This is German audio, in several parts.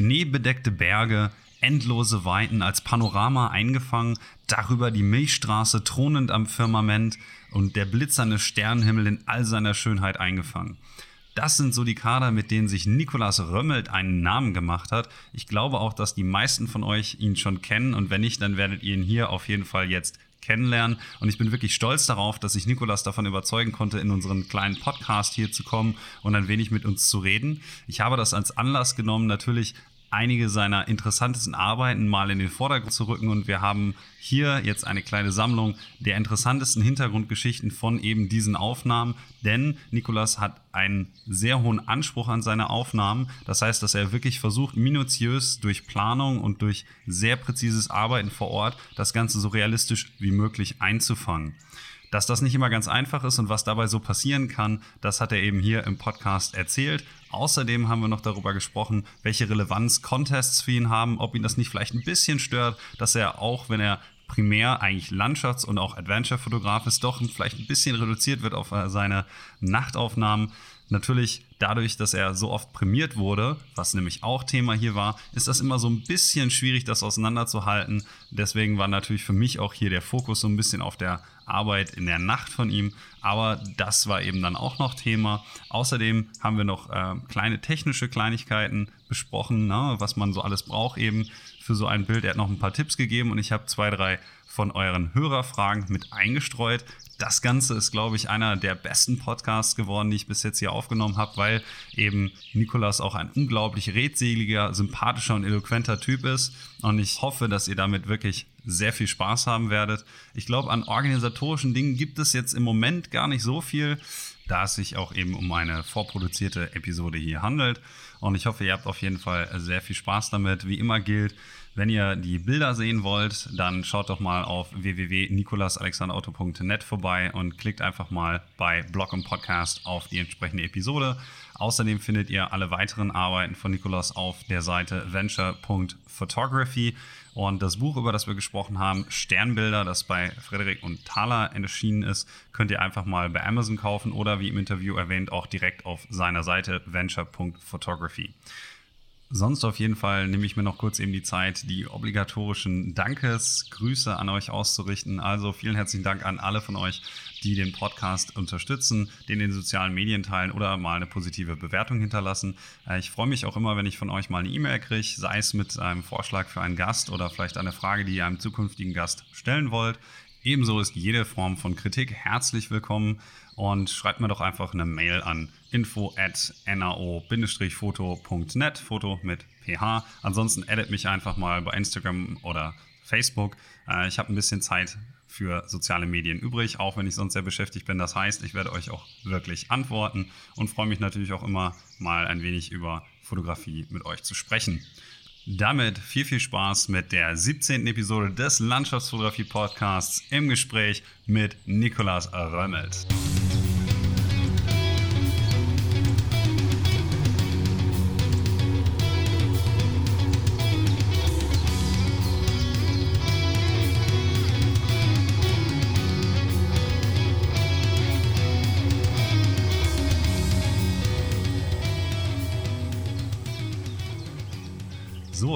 schneebedeckte Berge, endlose Weiten als Panorama eingefangen, darüber die Milchstraße thronend am Firmament und der blitzernde Sternenhimmel in all seiner Schönheit eingefangen. Das sind so die Kader, mit denen sich Nikolaus Römmelt einen Namen gemacht hat. Ich glaube auch, dass die meisten von euch ihn schon kennen und wenn nicht, dann werdet ihr ihn hier auf jeden Fall jetzt kennenlernen. Und ich bin wirklich stolz darauf, dass ich Nikolas davon überzeugen konnte, in unseren kleinen Podcast hier zu kommen und ein wenig mit uns zu reden. Ich habe das als Anlass genommen, natürlich einige seiner interessantesten Arbeiten mal in den Vordergrund zu rücken und wir haben hier jetzt eine kleine Sammlung der interessantesten Hintergrundgeschichten von eben diesen Aufnahmen, denn Nikolas hat einen sehr hohen Anspruch an seine Aufnahmen. Das heißt, dass er wirklich versucht, minutiös durch Planung und durch sehr präzises Arbeiten vor Ort das Ganze so realistisch wie möglich einzufangen. Dass das nicht immer ganz einfach ist und was dabei so passieren kann, das hat er eben hier im Podcast erzählt. Außerdem haben wir noch darüber gesprochen, welche Relevanz Contests für ihn haben, ob ihn das nicht vielleicht ein bisschen stört, dass er auch, wenn er primär eigentlich Landschafts- und auch Adventure-Fotograf ist, doch vielleicht ein bisschen reduziert wird auf seine Nachtaufnahmen. Natürlich dadurch, dass er so oft prämiert wurde, was nämlich auch Thema hier war, ist das immer so ein bisschen schwierig, das auseinanderzuhalten. Deswegen war natürlich für mich auch hier der Fokus so ein bisschen auf der Arbeit in der Nacht von ihm. Aber das war eben dann auch noch Thema. Außerdem haben wir noch äh, kleine technische Kleinigkeiten besprochen, ne, was man so alles braucht eben für so ein Bild. Er hat noch ein paar Tipps gegeben und ich habe zwei, drei von euren Hörerfragen mit eingestreut. Das Ganze ist, glaube ich, einer der besten Podcasts geworden, die ich bis jetzt hier aufgenommen habe, weil eben Nikolas auch ein unglaublich redseliger, sympathischer und eloquenter Typ ist. Und ich hoffe, dass ihr damit wirklich sehr viel Spaß haben werdet. Ich glaube, an organisatorischen Dingen gibt es jetzt im Moment gar nicht so viel, da es sich auch eben um eine vorproduzierte Episode hier handelt. Und ich hoffe, ihr habt auf jeden Fall sehr viel Spaß damit. Wie immer gilt, wenn ihr die Bilder sehen wollt, dann schaut doch mal auf www.nikolasalexanderauto.net vorbei und klickt einfach mal bei Blog und Podcast auf die entsprechende Episode. Außerdem findet ihr alle weiteren Arbeiten von Nikolas auf der Seite venture.photography. Und das Buch, über das wir gesprochen haben, Sternbilder, das bei Frederik und Thaler erschienen ist, könnt ihr einfach mal bei Amazon kaufen oder wie im Interview erwähnt auch direkt auf seiner Seite venture.photography. Sonst auf jeden Fall nehme ich mir noch kurz eben die Zeit, die obligatorischen Dankesgrüße an euch auszurichten. Also vielen herzlichen Dank an alle von euch, die den Podcast unterstützen, den in den sozialen Medien teilen oder mal eine positive Bewertung hinterlassen. Äh, ich freue mich auch immer, wenn ich von euch mal eine E-Mail kriege, sei es mit einem Vorschlag für einen Gast oder vielleicht eine Frage, die ihr einem zukünftigen Gast stellen wollt. Ebenso ist jede Form von Kritik herzlich willkommen und schreibt mir doch einfach eine Mail an info at nao-foto.net, Foto mit ph. Ansonsten edit mich einfach mal bei Instagram oder Facebook. Äh, ich habe ein bisschen Zeit für soziale Medien übrig, auch wenn ich sonst sehr beschäftigt bin. Das heißt, ich werde euch auch wirklich antworten und freue mich natürlich auch immer mal ein wenig über Fotografie mit euch zu sprechen. Damit viel, viel Spaß mit der 17. Episode des Landschaftsfotografie Podcasts im Gespräch mit Nikolas Römmelt.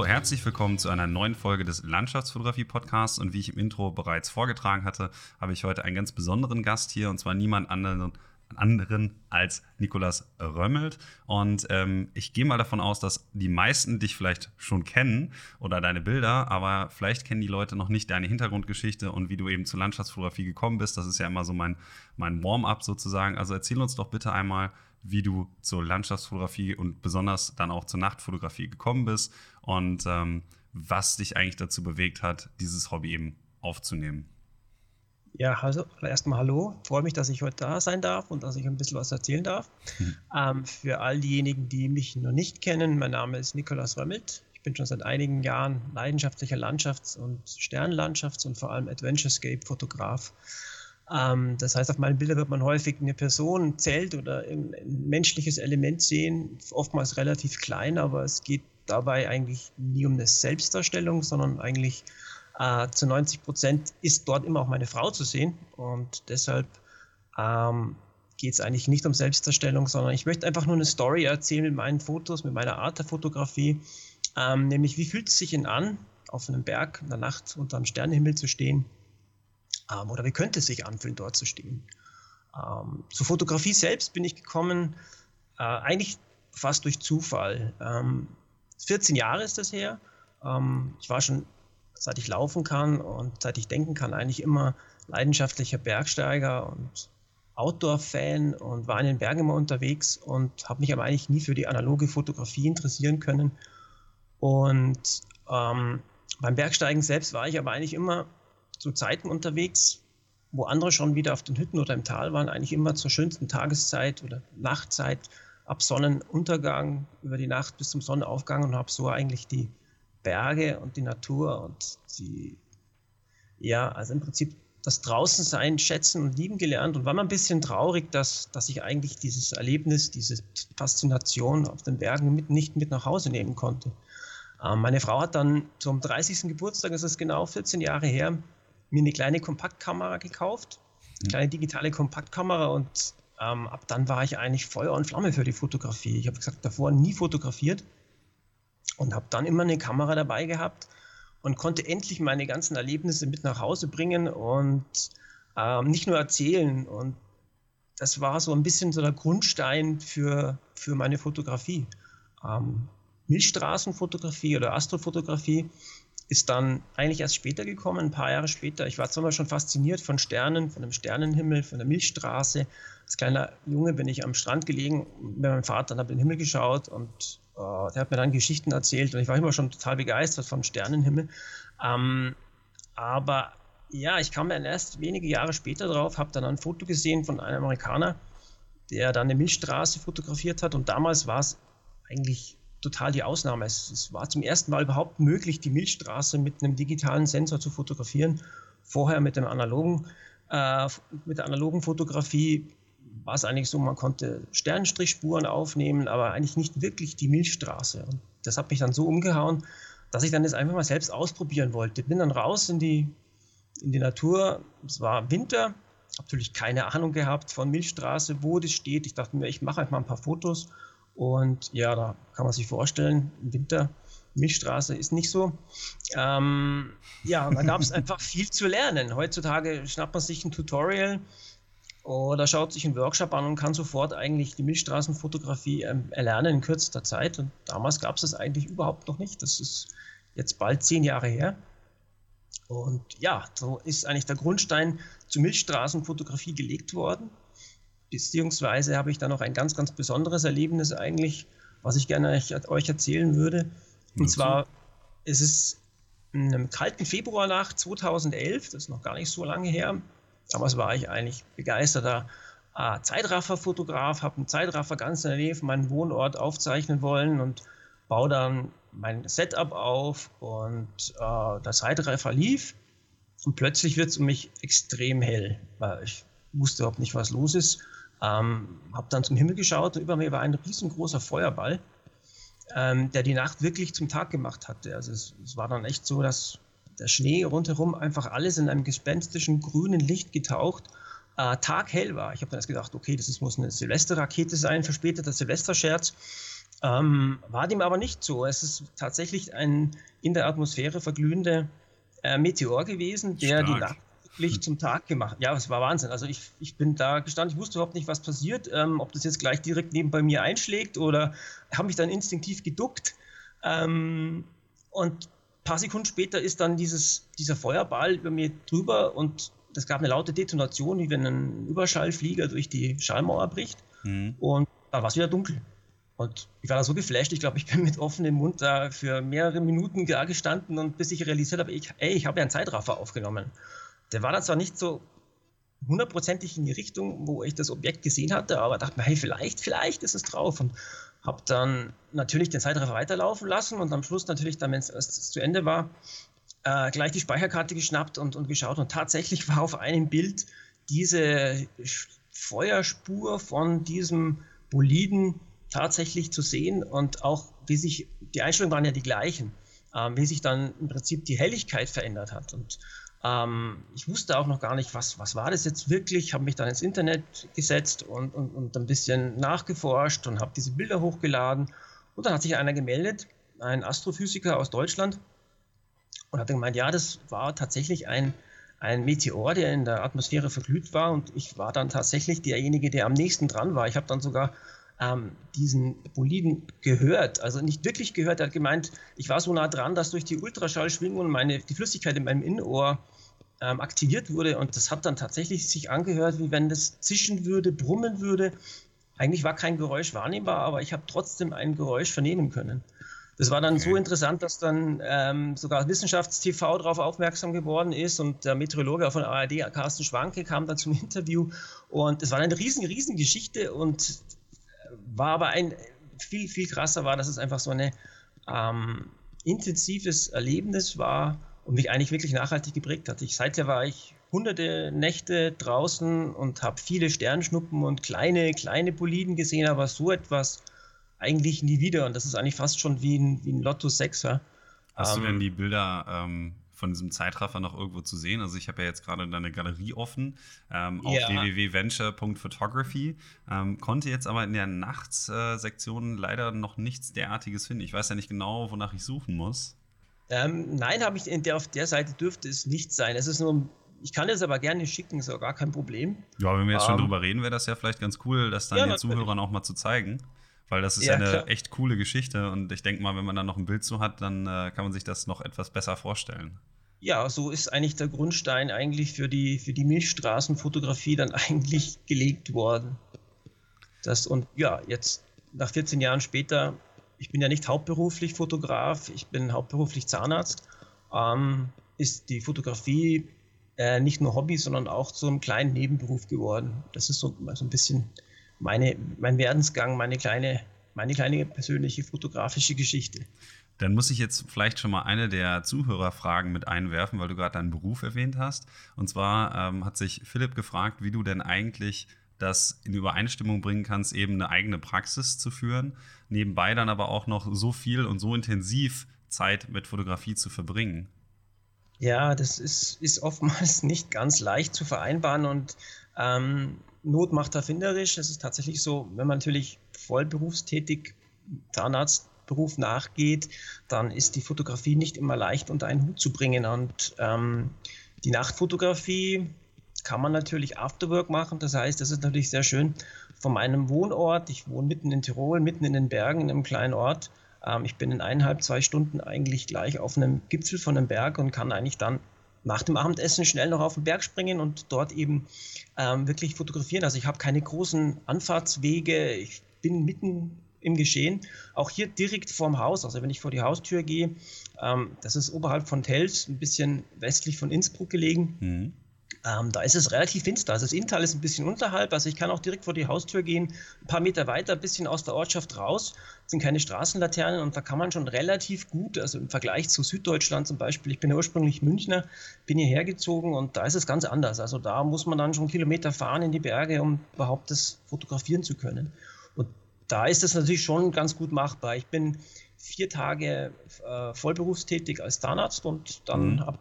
Herzlich willkommen zu einer neuen Folge des Landschaftsfotografie-Podcasts. Und wie ich im Intro bereits vorgetragen hatte, habe ich heute einen ganz besonderen Gast hier und zwar niemand anderen, anderen als Nikolas Römmelt. Und ähm, ich gehe mal davon aus, dass die meisten dich vielleicht schon kennen oder deine Bilder, aber vielleicht kennen die Leute noch nicht deine Hintergrundgeschichte und wie du eben zur Landschaftsfotografie gekommen bist. Das ist ja immer so mein, mein Warm-up sozusagen. Also erzähl uns doch bitte einmal, wie du zur Landschaftsfotografie und besonders dann auch zur Nachtfotografie gekommen bist und ähm, was dich eigentlich dazu bewegt hat, dieses Hobby eben aufzunehmen. Ja, also erstmal hallo. Freue mich, dass ich heute da sein darf und dass ich ein bisschen was erzählen darf. Hm. Ähm, für all diejenigen, die mich noch nicht kennen, mein Name ist Nikolaus Römmelt. Ich bin schon seit einigen Jahren leidenschaftlicher Landschafts- und Sternlandschafts- und vor allem Adventurescape-Fotograf. Ähm, das heißt, auf meinen Bildern wird man häufig eine Person, ein Zelt oder ein menschliches Element sehen, oftmals relativ klein, aber es geht dabei eigentlich nie um eine Selbstdarstellung, sondern eigentlich äh, zu 90 Prozent ist dort immer auch meine Frau zu sehen und deshalb ähm, geht es eigentlich nicht um Selbstdarstellung, sondern ich möchte einfach nur eine Story erzählen mit meinen Fotos, mit meiner Art der Fotografie Ähm, nämlich, wie fühlt es sich denn an, auf einem Berg in der Nacht unter dem Sternenhimmel zu stehen? Ähm, oder wie könnte es sich anfühlen, dort zu stehen? Ähm, zur Fotografie selbst bin ich gekommen, äh, eigentlich fast durch Zufall. 14 ähm, Jahre ist das her. Ähm, ich war schon, seit ich laufen kann und seit ich denken kann, eigentlich immer leidenschaftlicher Bergsteiger und Outdoor-Fan und war in den Bergen immer unterwegs und habe mich aber eigentlich nie für die analoge Fotografie interessieren können. Und ähm, beim Bergsteigen selbst war ich aber eigentlich immer zu Zeiten unterwegs, wo andere schon wieder auf den Hütten oder im Tal waren, eigentlich immer zur schönsten Tageszeit oder Nachtzeit ab Sonnenuntergang über die Nacht bis zum Sonnenaufgang und habe so eigentlich die Berge und die Natur und die, ja, also im Prinzip das Draußensein schätzen und lieben gelernt und war mal ein bisschen traurig, dass, dass ich eigentlich dieses Erlebnis, diese Faszination auf den Bergen mit, nicht mit nach Hause nehmen konnte. Ähm, meine Frau hat dann zum 30. Geburtstag, das ist genau 14 Jahre her, mir eine kleine Kompaktkamera gekauft, eine mhm. kleine digitale Kompaktkamera und ähm, ab dann war ich eigentlich Feuer und Flamme für die Fotografie. Ich habe gesagt, davor nie fotografiert und habe dann immer eine Kamera dabei gehabt und konnte endlich meine ganzen Erlebnisse mit nach Hause bringen und ähm, nicht nur erzählen. Und das war so ein bisschen so der Grundstein für, für meine Fotografie. Ähm, Milchstraßenfotografie oder Astrofotografie ist dann eigentlich erst später gekommen, ein paar Jahre später. Ich war zwar schon fasziniert von Sternen, von dem Sternenhimmel, von der Milchstraße. Als kleiner Junge bin ich am Strand gelegen mit meinem Vater und habe den Himmel geschaut und Uh, der hat mir dann Geschichten erzählt und ich war immer schon total begeistert vom Sternenhimmel. Ähm, aber ja, ich kam dann erst wenige Jahre später drauf, habe dann ein Foto gesehen von einem Amerikaner, der dann eine Milchstraße fotografiert hat und damals war es eigentlich total die Ausnahme. Es, es, war zum ersten Mal überhaupt möglich, die Milchstraße mit einem digitalen Sensor zu fotografieren. Vorher mit dem analogen, äh, mit der analogen Fotografie war es eigentlich so, man konnte Sternenstrichspuren aufnehmen, aber eigentlich nicht wirklich die Milchstraße. Und das hat mich dann so umgehauen, dass ich dann das einfach mal selbst ausprobieren wollte. Bin dann raus in die, in die Natur. Es war Winter, habe natürlich keine Ahnung gehabt von Milchstraße, wo das steht. Ich dachte mir, ich mache einfach mal ein paar Fotos. Und ja, da kann man sich vorstellen, im Winter, Milchstraße ist nicht so. Ähm, ja, da gab es einfach viel zu lernen. Heutzutage schnappt man sich ein Tutorial oder schaut sich einen Workshop an und kann sofort eigentlich die Milchstraßenfotografie ähm, erlernen in kürzester Zeit. Und damals gab es das eigentlich überhaupt noch nicht. Das ist jetzt bald zehn Jahre her. Und ja, so ist eigentlich der Grundstein zur Milchstraßenfotografie gelegt worden. Beziehungsweise habe ich da noch ein ganz, ganz besonderes Erlebnis eigentlich, was ich gerne euch erzählen würde. Und zwar ist es in einem kalten Februarnacht 2011, das ist noch gar nicht so lange her, Damals war ich eigentlich begeisterter äh, Zeitraffer-Fotograf, habe einen Zeitraffer ganz in der Nähe von meinem Wohnort aufzeichnen wollen und baue dann mein Setup auf und äh, der Zeitraffer lief und plötzlich wird es um mich extrem hell, weil ich wusste überhaupt nicht, was los ist. Ähm, habe dann zum Himmel geschaut und über mir war ein riesengroßer Feuerball, ähm, der die Nacht wirklich zum Tag gemacht hatte. Also es, es war dann echt so, dass der Schnee rundherum einfach alles in einem gespenstischen grünen Licht getaucht, äh, taghell war. Ich habe dann erst gedacht, okay, das ist, muss eine Silvesterrakete sein, verspäteter Silvesterscherz. Ähm, war dem aber nicht so. Es ist tatsächlich ein in der Atmosphäre verglühender äh, Meteor gewesen, der Stark. die Nacht wirklich zum Tag gemacht. Ja, es war Wahnsinn. Also ich, ich bin da gestanden, ich wusste überhaupt nicht, was passiert, ähm, ob das jetzt gleich direkt neben bei mir einschlägt oder habe mich dann instinktiv geduckt. Ähm, und paar Sekunden später ist dann dieses, dieser Feuerball über mir drüber und es gab eine laute Detonation, wie wenn ein Überschallflieger durch die Schallmauer bricht. Mhm. Und da war es wieder dunkel. Und ich war da so geflasht, ich glaube, ich bin mit offenem Mund da für mehrere Minuten da gestanden und bis ich realisiert habe, ich, ey, ich habe ja einen Zeitraffer aufgenommen. Der war dann zwar nicht so hundertprozentig in die Richtung, wo ich das Objekt gesehen hatte, aber dachte mir, hey, vielleicht, vielleicht ist es drauf. Und habe dann natürlich den Zeitraffer weiterlaufen lassen und am Schluss natürlich dann, wenn es zu Ende war, äh, gleich die Speicherkarte geschnappt und, und geschaut. Und tatsächlich war auf einem Bild diese Feuerspur von diesem Boliden tatsächlich zu sehen und auch wie sich, die Einstellungen waren ja die gleichen, äh, wie sich dann im Prinzip die Helligkeit verändert hat. Und ähm, ich wusste auch noch gar nicht, was, was war das jetzt wirklich, habe mich dann ins Internet gesetzt und, und, und ein bisschen nachgeforscht und habe diese Bilder hochgeladen. Und dann hat sich einer gemeldet, ein Astrophysiker aus Deutschland, und hat gemeint, ja, das war tatsächlich ein, ein Meteor, der in der Atmosphäre verglüht war. Und ich war dann tatsächlich derjenige, der am nächsten dran war. Ich habe dann sogar ähm, diesen Boliden gehört. Also nicht wirklich gehört. Er hat gemeint, ich war so nah dran, dass durch die Ultraschallschwingung meine, die Flüssigkeit in meinem Innenohr ähm, aktiviert wurde. Und das hat dann tatsächlich sich angehört, wie wenn das zischen würde, brummen würde. Eigentlich war kein Geräusch wahrnehmbar, aber ich habe trotzdem ein Geräusch vernehmen können. Das war dann okay. so interessant, dass dann ähm, sogar Wissenschaftstv darauf aufmerksam geworden ist und der Meteorologe von ARD, Carsten Schwanke, kam dann zum Interview und es war eine riesen, riesen Geschichte und äh, war aber ein viel, viel krasser war, dass es einfach so ein ähm, intensives Erlebnis war und mich eigentlich wirklich nachhaltig geprägt hat. Ich, seither war ich hunderte Nächte draußen und habe viele Sternschnuppen und kleine, kleine Boliden gesehen, aber so etwas eigentlich nie wieder. Und das ist eigentlich fast schon wie ein, wie ein Lotto 6. Ja? Hast ähm, du denn die Bilder ähm, von diesem Zeitraffer noch irgendwo zu sehen? Also ich habe ja jetzt gerade deine Galerie offen ähm, auf ja. www.venture.photography, ähm, konnte jetzt aber in der Nachtsektion leider noch nichts derartiges finden. Ich weiß ja nicht genau, wonach ich suchen muss. Ähm, nein, habe ich der, auf der Seite dürfte es nicht sein. Es ist nur ich kann es aber gerne schicken, ist auch gar kein Problem. Ja, wenn wir jetzt schon um, drüber reden, wäre das ja vielleicht ganz cool, das dann ja, den Zuhörern auch mal zu zeigen. Weil das ist ja, eine klar. echt coole Geschichte und ich denke mal, wenn man da noch ein Bild zu hat, dann äh, kann man sich das noch etwas besser vorstellen. Ja, so ist eigentlich der Grundstein eigentlich für die, für die Milchstraßenfotografie dann eigentlich gelegt worden. Das, und ja, jetzt nach 14 Jahren später, ich bin ja nicht hauptberuflich Fotograf, ich bin hauptberuflich Zahnarzt, ähm, ist die Fotografie äh, nicht nur Hobby, sondern auch zu einem kleinen Nebenberuf geworden. Das ist so, so ein bisschen meine, mein Werdensgang, meine kleine, meine kleine persönliche fotografische Geschichte. Dann muss ich jetzt vielleicht schon mal eine der Zuhörerfragen mit einwerfen, weil du gerade deinen Beruf erwähnt hast. Und zwar ähm, hat sich Philipp gefragt, wie du denn eigentlich das in Übereinstimmung bringen kannst, eben eine eigene Praxis zu führen, nebenbei dann aber auch noch so viel und so intensiv Zeit mit Fotografie zu verbringen. Ja, das ist, ist oftmals nicht ganz leicht zu vereinbaren und ähm, Not macht erfinderisch. Es ist tatsächlich so, wenn man natürlich voll berufstätig Zahnarztberuf nachgeht, dann ist die Fotografie nicht immer leicht unter einen Hut zu bringen. Und ähm, die Nachtfotografie kann man natürlich Afterwork machen. Das heißt, das ist natürlich sehr schön von meinem Wohnort. Ich wohne mitten in Tirol, mitten in den Bergen, in einem kleinen Ort. Ähm, ich bin in eineinhalb, zwei Stunden eigentlich gleich auf einem Gipfel von einem Berg und kann eigentlich dann nach dem Abendessen schnell noch auf den Berg springen und dort eben ähm, wirklich fotografieren. Also ich habe keine großen Anfahrtswege, ich bin mitten im Geschehen. Auch hier direkt vorm Haus, also wenn ich vor die Haustür gehe, ähm, das ist oberhalb von Tels, ein bisschen westlich von Innsbruck gelegen. Mhm. Ähm, da ist es relativ finster. Also das Inntal ist ein bisschen unterhalb. Also ich kann auch direkt vor die Haustür gehen, ein paar Meter weiter, ein bisschen aus der Ortschaft raus. Das sind keine Straßenlaternen und da kann man schon relativ gut, also im Vergleich zu Süddeutschland zum Beispiel, ich bin ja ursprünglich Münchner, bin hierher gezogen und da ist es ganz anders. Also da muss man dann schon Kilometer fahren in die Berge, um überhaupt das fotografieren zu können. Und da ist es natürlich schon ganz gut machbar. Ich bin vier Tage äh, vollberufstätig als Zahnarzt und dann mhm. ab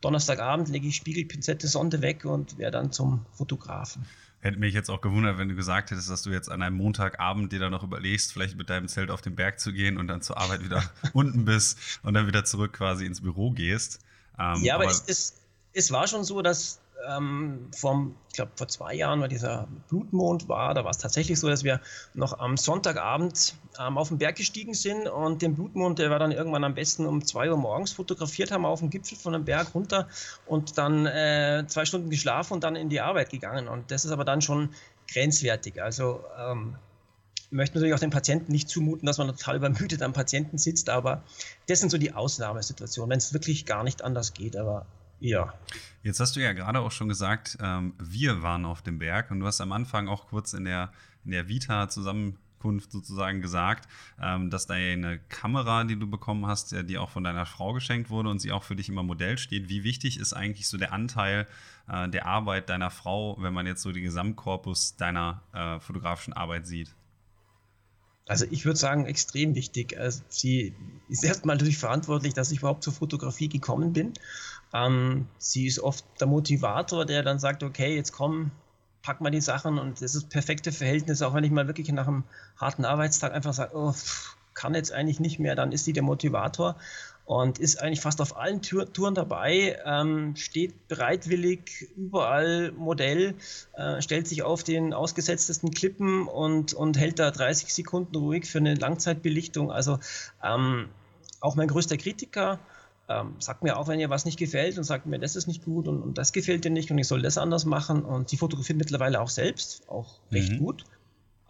Donnerstagabend lege ich Spiegel, Pinzette, Sonde weg und wäre dann zum Fotografen. Hätte mich jetzt auch gewundert, wenn du gesagt hättest, dass du jetzt an einem Montagabend dir dann noch überlegst, vielleicht mit deinem Zelt auf den Berg zu gehen und dann zur Arbeit wieder unten bist und dann wieder zurück quasi ins Büro gehst. Ähm, ja, aber, aber es, es, es, war schon so, dass ähm, vom, ich glaube, vor zwei Jahren, weil dieser Blutmond war, da war es tatsächlich so, dass wir noch am Sonntagabend ähm, auf den Berg gestiegen sind und den Blutmond, der war dann irgendwann am besten um zwei Uhr morgens fotografiert haben, auf dem Gipfel von dem Berg runter und dann äh, zwei Stunden geschlafen und dann in die Arbeit gegangen. Und das ist aber dann schon grenzwertig. Also ähm, möchte natürlich auch den Patienten nicht zumuten, dass man total übermüdet am Patienten sitzt, aber das sind so die Ausnahmesituationen, wenn es wirklich gar nicht anders geht. Aber ja. Jetzt hast du ja gerade auch schon gesagt, ähm, wir waren auf dem Berg und du hast am Anfang auch kurz in der, in der Vita-Zusammenkunft sozusagen gesagt, ähm, dass deine Kamera, die du bekommen hast, die auch von deiner Frau geschenkt wurde und sie auch für dich immer Modell steht. Wie wichtig ist eigentlich so der Anteil äh, der Arbeit deiner Frau, wenn man jetzt so den Gesamtkorpus deiner äh, fotografischen Arbeit sieht? Also ich würde sagen, extrem wichtig. Also sie ist erstmal natürlich verantwortlich, dass ich überhaupt zur Fotografie gekommen bin. Ähm, sie ist oft der Motivator, der dann sagt, okay, jetzt komm, pack mal die Sachen und das ist das perfekte Verhältnis, auch wenn ich mal wirklich nach einem harten Arbeitstag einfach sage, oh, kann jetzt eigentlich nicht mehr, dann ist sie der Motivator und ist eigentlich fast auf allen Touren dabei, ähm, steht bereitwillig überall Modell, äh, stellt sich auf den ausgesetztesten Klippen und, und hält da 30 Sekunden ruhig für eine Langzeitbelichtung. Also ähm, auch mein größter Kritiker. Ähm, sagt mir auch, wenn ihr was nicht gefällt und sagt mir, das ist nicht gut und, und, das gefällt dir nicht und ich soll das anders machen. Und sie fotografiert mittlerweile auch selbst, auch recht mhm. gut.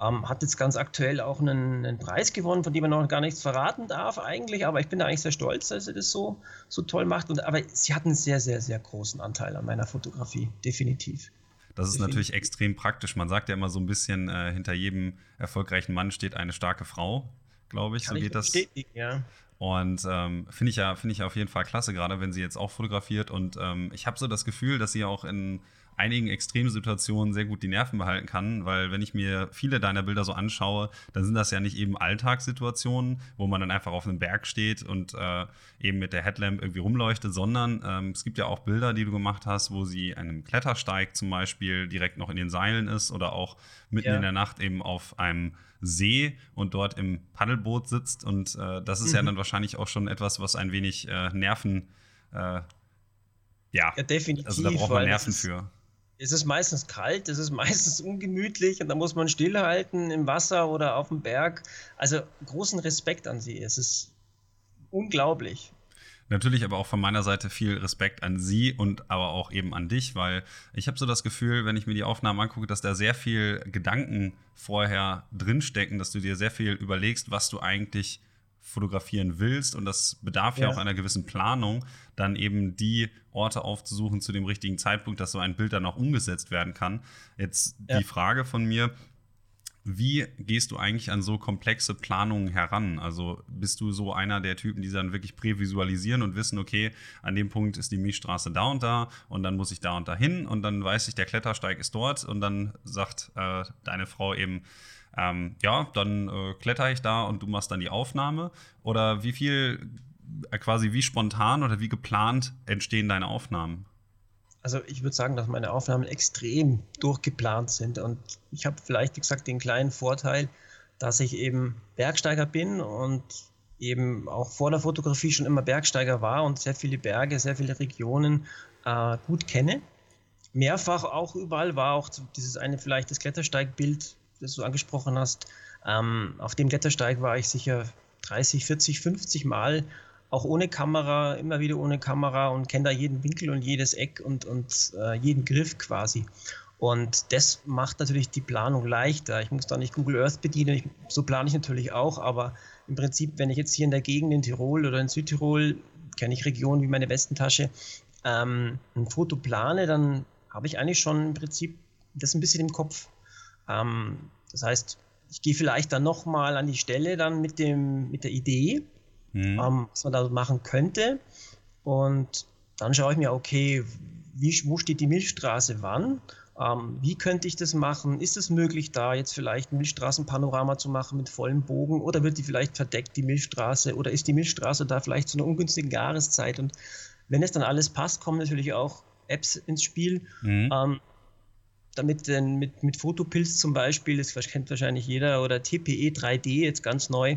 Ähm, hat jetzt ganz aktuell auch einen, einen, Preis gewonnen, von dem man noch gar nichts verraten darf eigentlich, aber ich bin da eigentlich sehr stolz, dass sie das so, so toll macht. Und, aber sie hat einen sehr, sehr, sehr großen Anteil an meiner Fotografie, definitiv. Das ist definitiv. natürlich extrem praktisch. Man sagt ja immer so ein bisschen, äh, hinter jedem erfolgreichen Mann steht eine starke Frau, glaube ich. Kann so geht das. Ja. Und ähm, finde ich ja, finde ich auf jeden Fall klasse, gerade wenn sie jetzt auch fotografiert. Und ähm, ich habe so das Gefühl, dass sie auch in einigen Extremsituationen sehr gut die Nerven behalten kann, weil wenn ich mir viele deiner Bilder so anschaue, dann sind das ja nicht eben Alltagssituationen, wo man dann einfach auf einem Berg steht und äh, eben mit der Headlamp irgendwie rumleuchtet, sondern ähm, es gibt ja auch Bilder, die du gemacht hast, wo sie einem Klettersteig zum Beispiel direkt noch in den Seilen ist oder auch mitten ja. in der Nacht eben auf einem See und dort im Paddelboot sitzt und äh, das ist mhm. ja dann wahrscheinlich auch schon etwas, was ein wenig äh, Nerven äh, ja, ja, definitiv. Also da braucht man Nerven für es ist meistens kalt, es ist meistens ungemütlich und da muss man stillhalten im Wasser oder auf dem Berg. Also großen Respekt an Sie. Es ist unglaublich. Natürlich aber auch von meiner Seite viel Respekt an Sie und aber auch eben an dich, weil ich habe so das Gefühl, wenn ich mir die Aufnahmen angucke, dass da sehr viel Gedanken vorher drinstecken, dass du dir sehr viel überlegst, was du eigentlich fotografieren willst und das bedarf ja. ja. auch einer gewissen Planung, dann eben die Orte aufzusuchen zu dem richtigen Zeitpunkt, dass so ein Bild dann auch umgesetzt werden kann. Jetzt ja. die Frage von mir, wie gehst du eigentlich an so komplexe Planungen heran? Also bist du so einer der Typen, die dann wirklich prävisualisieren und wissen, okay, an dem Punkt ist die Milchstraße da und da und dann muss ich da und da hin und dann weiß ich, der Klettersteig ist dort und dann sagt äh, deine Frau eben, ähm, ja, dann äh, kletter ich da und du machst dann die Aufnahme? Oder wie viel, äh, quasi wie spontan oder wie geplant entstehen deine Aufnahmen? Also ich würde sagen, dass meine Aufnahmen extrem durchgeplant sind und ich habe vielleicht, wie gesagt, den kleinen Vorteil, dass ich eben Bergsteiger bin und eben auch vor der Fotografie schon immer Bergsteiger war und sehr viele Berge, sehr viele Regionen äh, gut kenne. Mehrfach auch überall war auch dieses eine vielleicht das Klettersteigbild das du angesprochen hast, ähm, auf dem Klettersteig war ich sicher 30, 40, 50 Mal, auch ohne Kamera, immer wieder ohne Kamera und kenne da jeden Winkel und jedes Eck und, und äh, jeden Griff quasi. Und das macht natürlich die Planung leichter. Ich muss da nicht Google Earth bedienen, ich, so plane ich natürlich auch, aber im Prinzip, wenn ich jetzt hier in der Gegend in Tirol oder in Südtirol, kenne ich Regionen wie meine Westentasche, ähm, ein Foto plane, dann habe ich eigentlich schon im Prinzip das ein bisschen im Kopf. Ähm, das heißt, ich gehe vielleicht dann nochmal an die Stelle dann mit, dem, mit der Idee, mhm. ähm, was man da machen könnte. Und dann schaue ich mir, okay, wie, wo steht die Milchstraße wann? Ähm, wie könnte ich das machen? Ist es möglich, da jetzt vielleicht ein Milchstraßenpanorama zu machen mit vollem Bogen? Oder wird die vielleicht verdeckt, die Milchstraße? Oder ist die Milchstraße da vielleicht zu einer ungünstigen Jahreszeit? Und wenn es dann alles passt, kommen natürlich auch Apps ins Spiel, mhm. ähm, damit denn mit, mit Fotopilz zum Beispiel, das kennt wahrscheinlich jeder, oder TPE 3D jetzt ganz neu,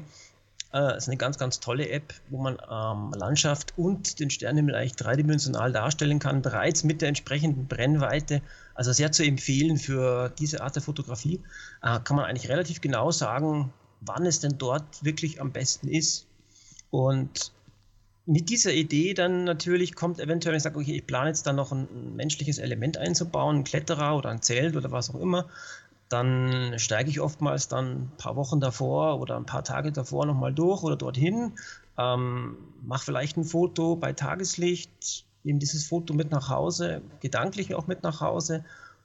äh, ist eine ganz, ganz tolle App, wo man ähm, Landschaft und den Sternenhimmel eigentlich dreidimensional darstellen kann, bereits mit der entsprechenden Brennweite. Also sehr zu empfehlen für diese Art der Fotografie. Äh, kann man eigentlich relativ genau sagen, wann es denn dort wirklich am besten ist. Und mit dieser Idee dann natürlich kommt eventuell, wenn ich sage, okay, ich plane jetzt dann noch ein, ein, menschliches Element einzubauen, ein Kletterer oder ein Zelt oder was auch immer, dann steige ich oftmals dann ein paar Wochen davor oder ein paar Tage davor nochmal durch oder dorthin, ähm, mache vielleicht ein Foto bei Tageslicht, nehme dieses Foto mit nach Hause, gedanklich auch mit nach Hause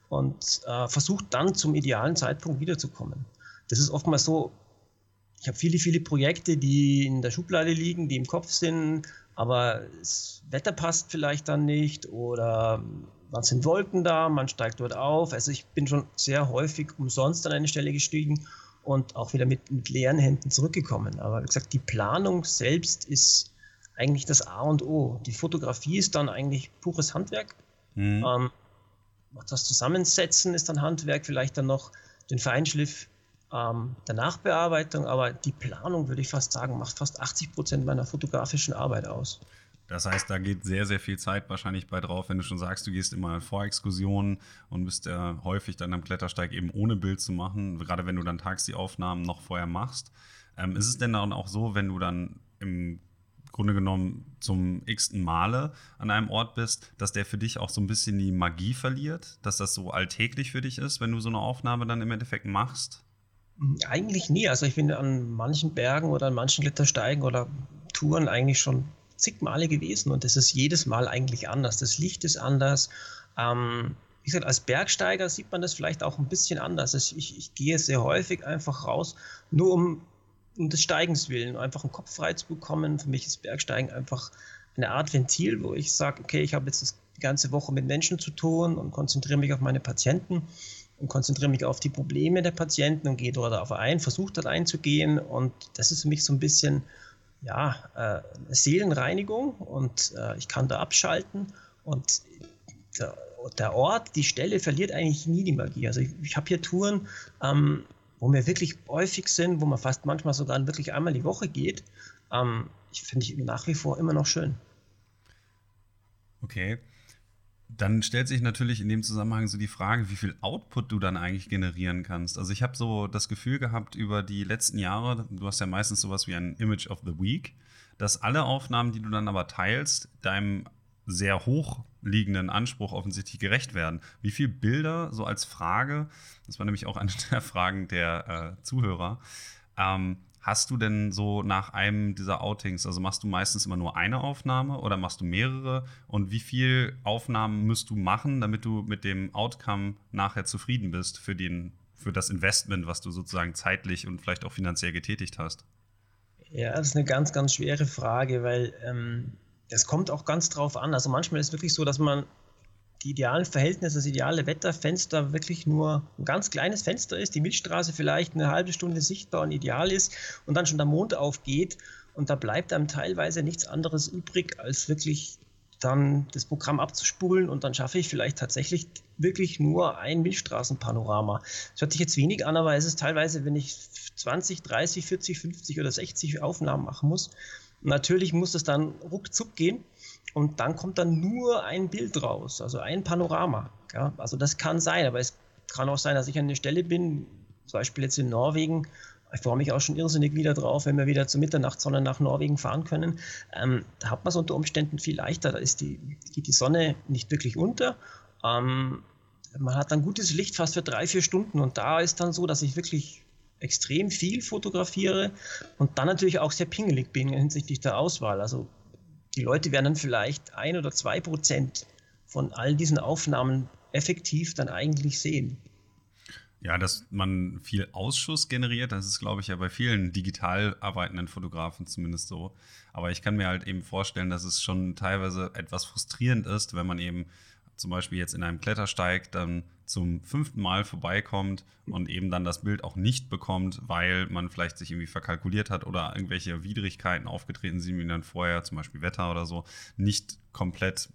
und äh, versuche dann zum idealen Zeitpunkt wiederzukommen. Das ist oftmals so, ich habe viele, viele Projekte, die in der Schublade liegen, die im Kopf sind, aber das Wetter passt vielleicht dann nicht oder dann sind Wolken da, man steigt dort auf. Also ich bin schon sehr häufig umsonst an eine Stelle gestiegen und auch wieder mit, mit leeren Händen zurückgekommen. Aber wie gesagt, die Planung selbst ist eigentlich das A und O. Die Fotografie ist dann eigentlich pures Handwerk. Mhm. Ähm, das Zusammensetzen ist dann Handwerk, vielleicht dann noch den Feinschliff ähm, der Nachbearbeitung, aber die Planung, würde ich fast sagen, macht fast 80 Prozent meiner fotografischen Arbeit aus. Das heißt, da geht sehr, sehr viel Zeit wahrscheinlich bei drauf, wenn du schon sagst, du gehst immer vor Exkursionen und bist ja häufig dann am Klettersteig eben ohne Bild zu machen, gerade wenn du dann tags die Aufnahmen noch vorher machst. Ähm, ist es denn dann auch so, wenn du dann im Grunde genommen zum x-ten Male an einem Ort bist, dass der für dich auch so ein bisschen die Magie verliert, dass das so alltäglich für dich ist, wenn du so eine Aufnahme dann im Endeffekt machst? Eigentlich nie. Also ich bin an manchen Bergen oder an manchen Klettersteigen oder Touren eigentlich schon zig Male gewesen und es ist jedes Mal eigentlich anders. Das Licht ist anders. Ähm, wie gesagt, als Bergsteiger sieht man das vielleicht auch ein bisschen anders. Also ich, ich gehe sehr häufig einfach raus, nur um, um des Steigens willen, einfach einen Kopf frei zu bekommen. Für mich ist Bergsteigen einfach eine Art Ventil, wo ich sage, okay, ich habe jetzt das, die ganze Woche mit Menschen zu tun und konzentriere mich auf meine Patienten und konzentriere mich auf die Probleme der Patienten und gehe dort auf ein, versuche dort einzugehen und das ist für mich so ein bisschen ja, äh, Seelenreinigung und äh, ich kann da abschalten und der, der, Ort, die Stelle verliert eigentlich nie die Magie. Also ich, ich habe hier Touren, ähm, wo wir wirklich häufig sind, wo man fast manchmal sogar wirklich einmal die Woche geht. Ähm, ich finde ich nach wie vor immer noch schön. Okay. Dann stellt sich natürlich in dem Zusammenhang so die Frage, wie viel Output du dann eigentlich generieren kannst. Also ich habe so das Gefühl gehabt über die letzten Jahre, du hast ja meistens sowas wie ein Image of the Week, dass alle Aufnahmen, die du dann aber teilst, deinem sehr hoch liegenden Anspruch offensichtlich gerecht werden. Wie viele Bilder, so als Frage, das war nämlich auch eine der Fragen der äh, Zuhörer, ähm, hast du denn so nach einem dieser Outings, also machst du meistens immer nur eine Aufnahme oder machst du mehrere? Und wie viele Aufnahmen musst du machen, damit du mit dem Outcome nachher zufrieden bist für, den, für das Investment, was du sozusagen zeitlich und vielleicht auch finanziell getätigt hast? Ja, das ist eine ganz, ganz schwere Frage, weil ähm, es kommt auch ganz drauf an. Also manchmal ist es wirklich so, dass man die idealen Verhältnisse, das ideale Wetterfenster wirklich nur ein ganz kleines Fenster ist, die Milchstraße vielleicht eine halbe Stunde sichtbar und ideal ist und dann schon der Mond aufgeht und da bleibt einem teilweise nichts anderes übrig, als wirklich dann das Programm abzuspulen und dann schaffe ich vielleicht tatsächlich wirklich nur ein Milchstraßenpanorama. Das hört sich jetzt wenig an, aber es ist teilweise, wenn ich 20, 30, 40, 50 oder 60 Aufnahmen machen muss, natürlich muss es dann ruckzuck gehen und dann kommt dann nur ein Bild raus, also ein Panorama. Ja? Also das kann sein, aber es kann auch sein, dass ich an der Stelle bin, zum Beispiel jetzt in Norwegen. Ich freue mich auch schon irrsinnig wieder drauf, wenn wir wieder zur Mitternachtssonne nach Norwegen fahren können. Ähm, da hat man es unter Umständen viel leichter. Da ist die, geht die Sonne nicht wirklich unter. Ähm, man hat dann gutes Licht fast für drei, vier Stunden. Und da ist dann so, dass ich wirklich extrem viel fotografiere und dann natürlich auch sehr pingelig bin hinsichtlich der Auswahl. Also die Leute werden dann vielleicht ein oder zwei Prozent von all diesen Aufnahmen effektiv dann eigentlich sehen. Ja, dass man viel Ausschuss generiert, das ist, glaube ich, ja bei vielen digital arbeitenden Fotografen zumindest so. Aber ich kann mir halt eben vorstellen, dass es schon teilweise etwas frustrierend ist, wenn man eben zum Beispiel jetzt in einem Klettersteig dann zum fünften Mal vorbeikommt und eben dann das Bild auch nicht bekommt, weil man vielleicht sich irgendwie verkalkuliert hat oder irgendwelche Widrigkeiten aufgetreten sind, wie dann vorher, zum Beispiel Wetter oder so, nicht komplett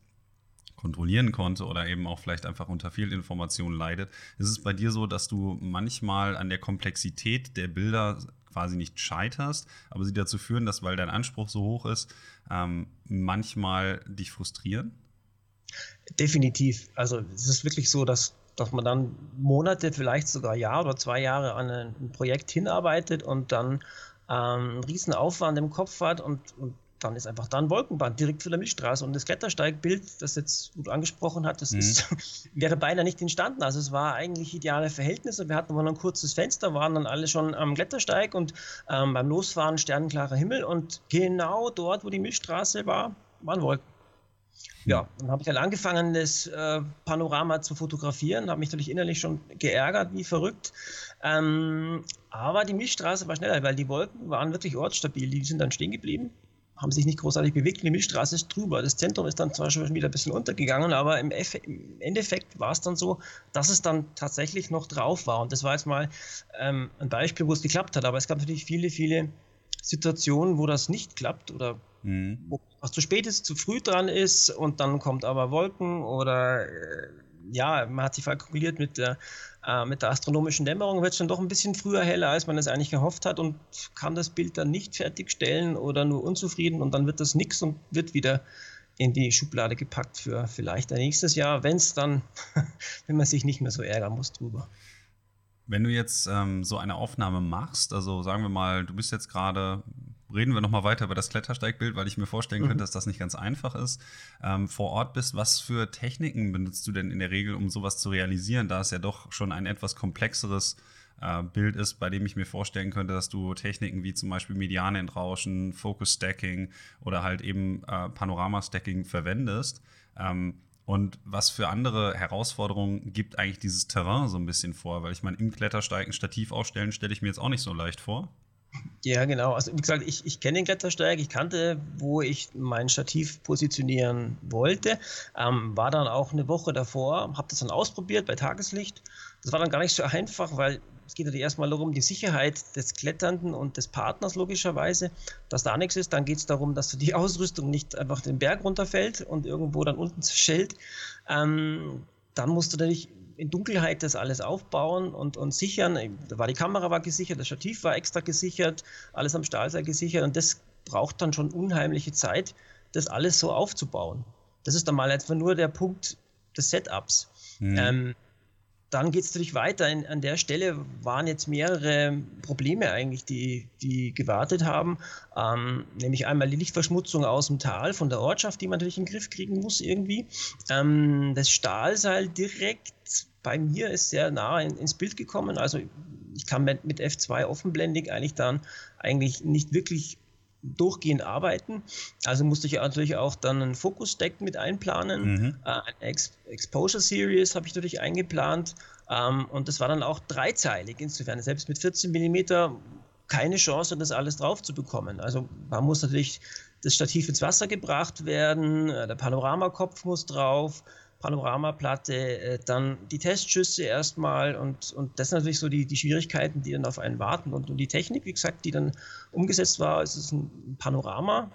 kontrollieren konnte oder eben auch vielleicht einfach unter Fehlinformationen leidet. Ist es bei dir so, dass du manchmal an der Komplexität der Bilder quasi nicht scheiterst, aber sie dazu führen, dass, weil dein Anspruch so hoch ist, ähm, manchmal dich frustrieren? Definitiv. Also es ist wirklich so, dass, dass man dann Monate, vielleicht sogar Jahr oder zwei Jahre an ein Projekt hinarbeitet und dann ähm, einen riesen Aufwand im Kopf hat und, und dann ist einfach da ein Wolkenband direkt vor der Milchstraße. Und das Klettersteigbild, das jetzt gut angesprochen hat, das mhm. ist, wäre beinahe nicht entstanden. Also es war eigentlich ideale Verhältnisse. Wir hatten mal ein kurzes Fenster, waren dann alle schon am Klettersteig und ähm, beim Losfahren sternenklarer Himmel. Und genau dort, wo die Milchstraße war, waren Wolken. Ja, dann habe ich halt angefangen, das äh, Panorama zu fotografieren, habe mich natürlich innerlich schon geärgert, wie verrückt. Ähm, aber die Milchstraße war schneller, weil die Wolken waren wirklich ortsstabil. Die sind dann stehen geblieben, haben sich nicht großartig bewegt. Die Milchstraße ist drüber. Das Zentrum ist dann zwar schon wieder ein bisschen untergegangen, aber im, Eff im Endeffekt war es dann so, dass es dann tatsächlich noch drauf war. Und das war jetzt mal ähm, ein Beispiel, wo es geklappt hat. Aber es gab natürlich viele, viele Situationen, wo das nicht klappt oder mhm. wo was zu spät ist, zu früh dran ist und dann kommt aber Wolken oder äh, ja, man hat sich kalkuliert mit der, äh, mit der astronomischen Dämmerung, wird es dann doch ein bisschen früher heller, als man es eigentlich gehofft hat und kann das Bild dann nicht fertigstellen oder nur unzufrieden und dann wird das nichts und wird wieder in die Schublade gepackt für vielleicht ein nächstes Jahr, wenn es dann, wenn man sich nicht mehr so ärgern muss drüber. Wenn du jetzt ähm, so eine Aufnahme machst, also sagen wir mal, du bist jetzt gerade reden wir nochmal weiter über das Klettersteigbild, weil ich mir vorstellen mhm. könnte, dass das nicht ganz einfach ist. Ähm, vor Ort bist, was für Techniken benutzt du denn in der Regel, um sowas zu realisieren, da es ja doch schon ein etwas komplexeres äh, Bild ist, bei dem ich mir vorstellen könnte, dass du Techniken wie zum Beispiel Medianentrauschen, Focus Stacking oder halt eben äh, Panorama Stacking verwendest. Ähm, und was für andere Herausforderungen gibt eigentlich dieses Terrain so ein bisschen vor? Weil ich meine, im Klettersteig ein Stativ aufstellen, stelle ich mir jetzt auch nicht so leicht vor. Ja, genau. Also wie gesagt, ich, ich kenne den Klettersteig, ich kannte, wo ich mein Stativ positionieren wollte. Ähm, war dann auch eine Woche davor, habe das dann ausprobiert bei Tageslicht. Das war dann gar nicht so einfach, weil es geht natürlich erstmal darum, die Sicherheit des Kletternden und des Partners logischerweise, dass da nichts ist. Dann geht es darum, dass die Ausrüstung nicht einfach den Berg runterfällt und irgendwo dann unten zerschellt. Ähm, dann musst du natürlich in Dunkelheit das alles aufbauen und, und sichern. Da war die Kamera war gesichert, das Stativ war extra gesichert, alles am Stahlseil gesichert und das braucht dann schon unheimliche Zeit, das alles so aufzubauen. Das ist dann mal einfach nur der Punkt des Setups. Mhm. Ähm, dann geht es natürlich weiter. In, an der Stelle waren jetzt mehrere Probleme eigentlich, die, die gewartet haben. Ähm, nämlich einmal die Lichtverschmutzung aus dem Tal von der Ortschaft, die man natürlich in den Griff kriegen muss irgendwie. Ähm, das Stahlseil direkt bei mir ist sehr nah in, ins Bild gekommen. Also ich kann mit, mit F2 offenblendig eigentlich dann eigentlich nicht wirklich durchgehend arbeiten. Also musste ich natürlich auch dann einen Focus-Deck mit einplanen. Mhm. Äh, eine Ex Exposure Series habe ich natürlich eingeplant. Ähm, und das war dann auch dreizeilig. Insofern, selbst mit 14 mm keine Chance, das alles drauf zu bekommen. Also man muss natürlich das Stativ ins Wasser gebracht werden, äh, der Panoramakopf muss drauf, Panoramaplatte, äh, dann die Testschüsse erstmal und, und das sind natürlich so die, die Schwierigkeiten, die dann auf einen warten. Und, und die Technik, wie gesagt, die dann umgesetzt war, es ist ein Panorama.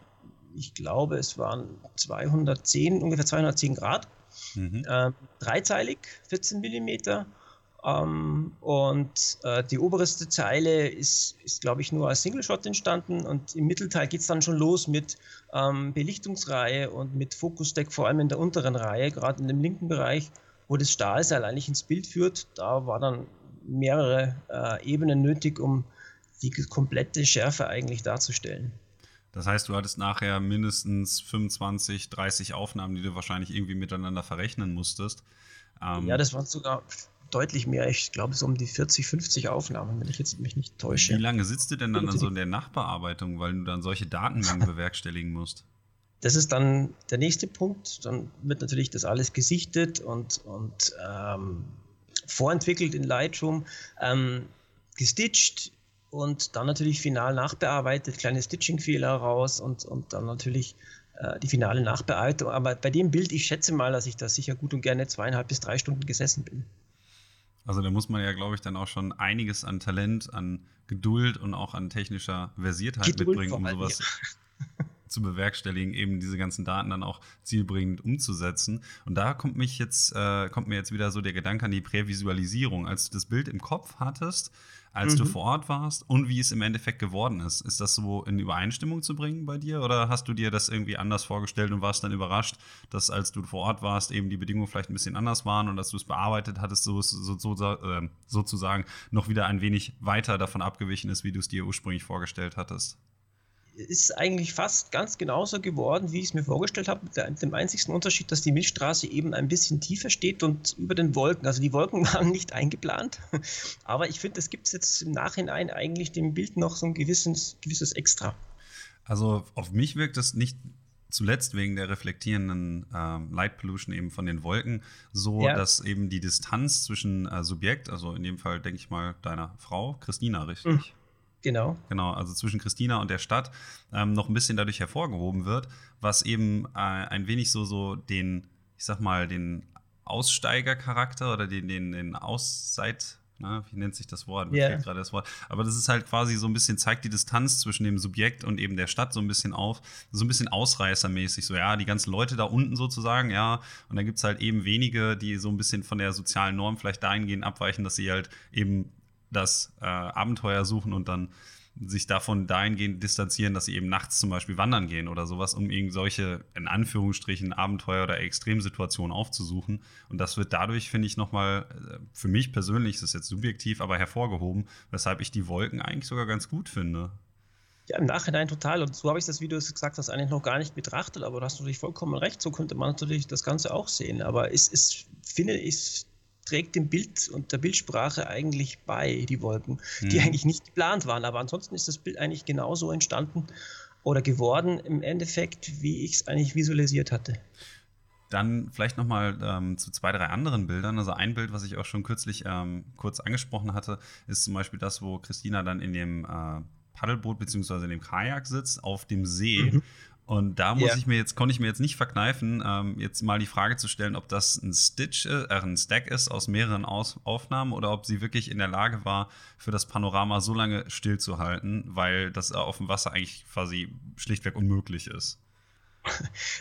Ich glaube, es waren 210, ungefähr 210 Grad. Mhm. Äh, dreizeilig, 14 Millimeter ähm, und äh, die oberste Zeile ist, ist glaube ich, nur als Single Shot entstanden und im Mittelteil geht es dann schon los mit ähm, Belichtungsreihe und mit Focus Deck, vor allem in der unteren Reihe, gerade in dem linken Bereich, wo das Stahlseil eigentlich ins Bild führt. Da war dann mehrere äh, Ebenen nötig, um die komplette Schärfe eigentlich darzustellen. Das heißt, du hattest nachher mindestens 25, 30 Aufnahmen, die du wahrscheinlich irgendwie miteinander verrechnen musstest. Ähm, ja, das waren sogar deutlich mehr. Ich glaube, so um die 40, 50 Aufnahmen, wenn ich jetzt mich nicht täusche. Wie lange sitzt du denn dann, dann so in der Nachbearbeitung, weil du dann solche Datenmengen bewerkstelligen musst? Das ist dann der nächste Punkt. Dann wird natürlich das alles gesichtet und, und ähm, vorentwickelt in Lightroom, ähm, gestitcht und dann natürlich final nachbearbeitet, kleine Stitching-Fehler raus und, und dann natürlich äh, die finale Nachbearbeitung. Aber bei dem Bild, ich schätze mal, dass ich da sicher gut und gerne zweieinhalb bis drei Stunden gesessen bin. Also da muss man ja, glaube ich, dann auch schon einiges an Talent, an Geduld und auch an technischer Versiertheit Geduld mitbringen, um sowas ja. zu bewerkstelligen, eben diese ganzen Daten dann auch zielbringend umzusetzen. Und da kommt mich jetzt, äh, kommt mir jetzt wieder so der Gedanke an die Prävisualisierung. Als du das Bild im Kopf hattest, als mhm. du vor Ort warst und wie es im Endeffekt geworden ist. Ist das so in Übereinstimmung zu bringen bei dir oder hast du dir das irgendwie anders vorgestellt und warst dann überrascht, dass als du vor Ort warst, eben die Bedingungen vielleicht ein bisschen anders waren und dass du es bearbeitet hattest, so, so, so, äh, sozusagen noch wieder ein wenig weiter davon abgewichen ist, wie du es dir ursprünglich vorgestellt hattest? Ist eigentlich fast ganz genauso geworden, wie ich es mir vorgestellt habe, mit dem einzigsten Unterschied, dass die Milchstraße eben ein bisschen tiefer steht und über den Wolken. Also die Wolken waren nicht eingeplant, aber ich finde, es gibt jetzt im Nachhinein eigentlich dem Bild noch so ein gewisses, gewisses Extra. Also auf mich wirkt es nicht zuletzt wegen der reflektierenden äh, Light Pollution eben von den Wolken so, ja. dass eben die Distanz zwischen äh, Subjekt, also in dem Fall denke ich mal deiner Frau, Christina, richtig? Mhm. Genau. Genau, also zwischen Christina und der Stadt ähm, noch ein bisschen dadurch hervorgehoben wird, was eben äh, ein wenig so, so den, ich sag mal, den Aussteigercharakter oder den, den, den Ausseit, na, wie nennt sich das Wort? Mir yeah. fehlt gerade das Wort. Aber das ist halt quasi so ein bisschen, zeigt die Distanz zwischen dem Subjekt und eben der Stadt so ein bisschen auf, so ein bisschen ausreißermäßig, so ja, die ganzen Leute da unten sozusagen, ja, und dann gibt es halt eben wenige, die so ein bisschen von der sozialen Norm vielleicht dahingehend abweichen, dass sie halt eben das äh, Abenteuer suchen und dann sich davon dahingehend distanzieren, dass sie eben nachts zum Beispiel wandern gehen oder sowas, um eben solche, in Anführungsstrichen, Abenteuer oder Extremsituationen aufzusuchen. Und das wird dadurch, finde ich, nochmal, äh, für mich persönlich, das ist jetzt subjektiv, aber hervorgehoben, weshalb ich die Wolken eigentlich sogar ganz gut finde. Ja, im Nachhinein total. Und so habe ich das, wie du es gesagt hast, eigentlich noch gar nicht betrachtet, aber du hast natürlich vollkommen recht. So könnte man natürlich das Ganze auch sehen. Aber es ist, finde ich, trägt dem Bild und der Bildsprache eigentlich bei, die Wolken, mhm. die eigentlich nicht geplant waren. Aber ansonsten ist das Bild eigentlich genauso entstanden oder geworden im Endeffekt, wie ich es eigentlich visualisiert hatte. Dann vielleicht nochmal ähm, zu zwei, drei anderen Bildern. Also ein Bild, was ich auch schon kürzlich ähm, kurz angesprochen hatte, ist zum Beispiel das, wo Christina dann in dem äh, Paddelboot bzw. in dem Kajak sitzt auf dem See mhm. Und da muss yeah. ich mir jetzt, konnte ich mir jetzt nicht verkneifen, ähm, jetzt mal die Frage zu stellen, ob das ein Stitch, äh, ein Stack ist aus mehreren aus Aufnahmen oder ob sie wirklich in der Lage war, für das Panorama so lange stillzuhalten, weil das auf dem Wasser eigentlich quasi schlichtweg unmöglich ist.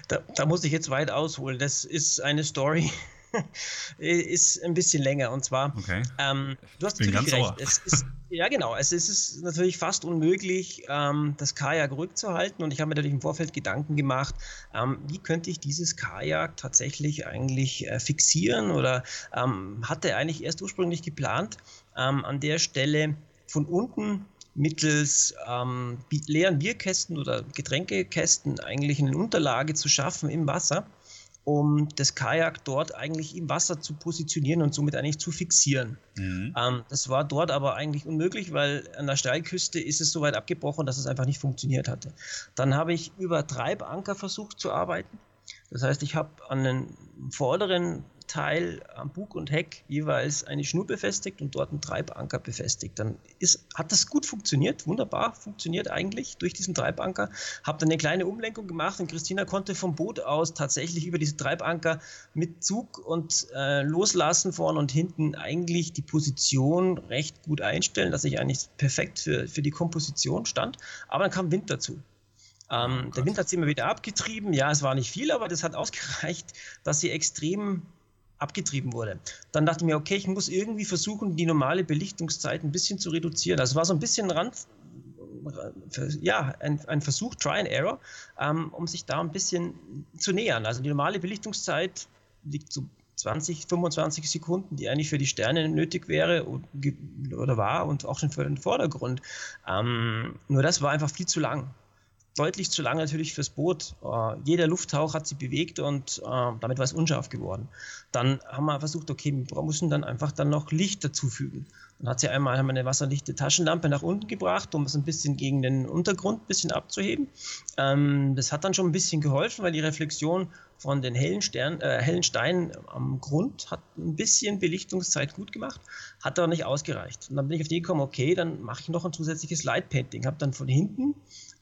Da, da muss ich jetzt weit ausholen. Das ist eine Story, ist ein bisschen länger. Und zwar, okay. ähm, du hast natürlich recht. Es ist, ja, genau. Es ist natürlich fast unmöglich, ähm, das Kajak rückzuhalten. Und ich habe mir natürlich im Vorfeld Gedanken gemacht, ähm, wie könnte ich dieses Kajak tatsächlich eigentlich äh, fixieren oder ähm, hatte eigentlich erst ursprünglich geplant, ähm, an der Stelle von unten mittels ähm, leeren Bierkästen oder Getränkekästen eigentlich eine Unterlage zu schaffen im Wasser um das Kajak dort eigentlich im Wasser zu positionieren und somit eigentlich zu fixieren. Mhm. Ähm, das war dort aber eigentlich unmöglich, weil an der Steilküste ist es so weit abgebrochen, dass es einfach nicht funktioniert hatte. Dann habe ich über Treibanker versucht zu arbeiten. Das heißt, ich habe an den vorderen Teil am Bug und Heck jeweils eine Schnur befestigt und dort einen Treibanker befestigt. Dann ist, hat das gut funktioniert, wunderbar funktioniert eigentlich durch diesen Treibanker. Habe dann eine kleine Umlenkung gemacht und Christina konnte vom Boot aus tatsächlich über diese Treibanker mit Zug und äh, Loslassen vorne und hinten eigentlich die Position recht gut einstellen, dass ich eigentlich perfekt für, für die Komposition stand. Aber dann kam Wind dazu. Ähm, oh der Wind hat sie immer wieder abgetrieben. Ja, es war nicht viel, aber das hat ausgereicht, dass sie extrem abgetrieben wurde. Dann dachte ich mir, okay, ich muss irgendwie versuchen, die normale Belichtungszeit ein bisschen zu reduzieren. Also es war so ein bisschen Rand, ja, ein, ein Versuch, Try and Error, ähm, um sich da ein bisschen zu nähern. Also die normale Belichtungszeit liegt so 20, 25 Sekunden, die eigentlich für die Sterne nötig wäre oder war und auch schon für den Vordergrund. Ähm, nur das war einfach viel zu lang deutlich zu lang natürlich fürs Boot. Äh, jeder Lufthauch hat sie bewegt und äh, damit war es unscharf geworden. Dann haben wir versucht, okay, wir müssen dann einfach dann noch Licht dazufügen. Dann hat sie einmal haben wir eine wasserlichte Taschenlampe nach unten gebracht, um es ein bisschen gegen den Untergrund ein bisschen abzuheben. Ähm, das hat dann schon ein bisschen geholfen, weil die Reflexion von den hellen, Stern, äh, hellen Steinen am Grund hat ein bisschen Belichtungszeit gut gemacht, hat aber nicht ausgereicht. Und dann bin ich auf die gekommen, okay, dann mache ich noch ein zusätzliches Light Painting. Habe dann von hinten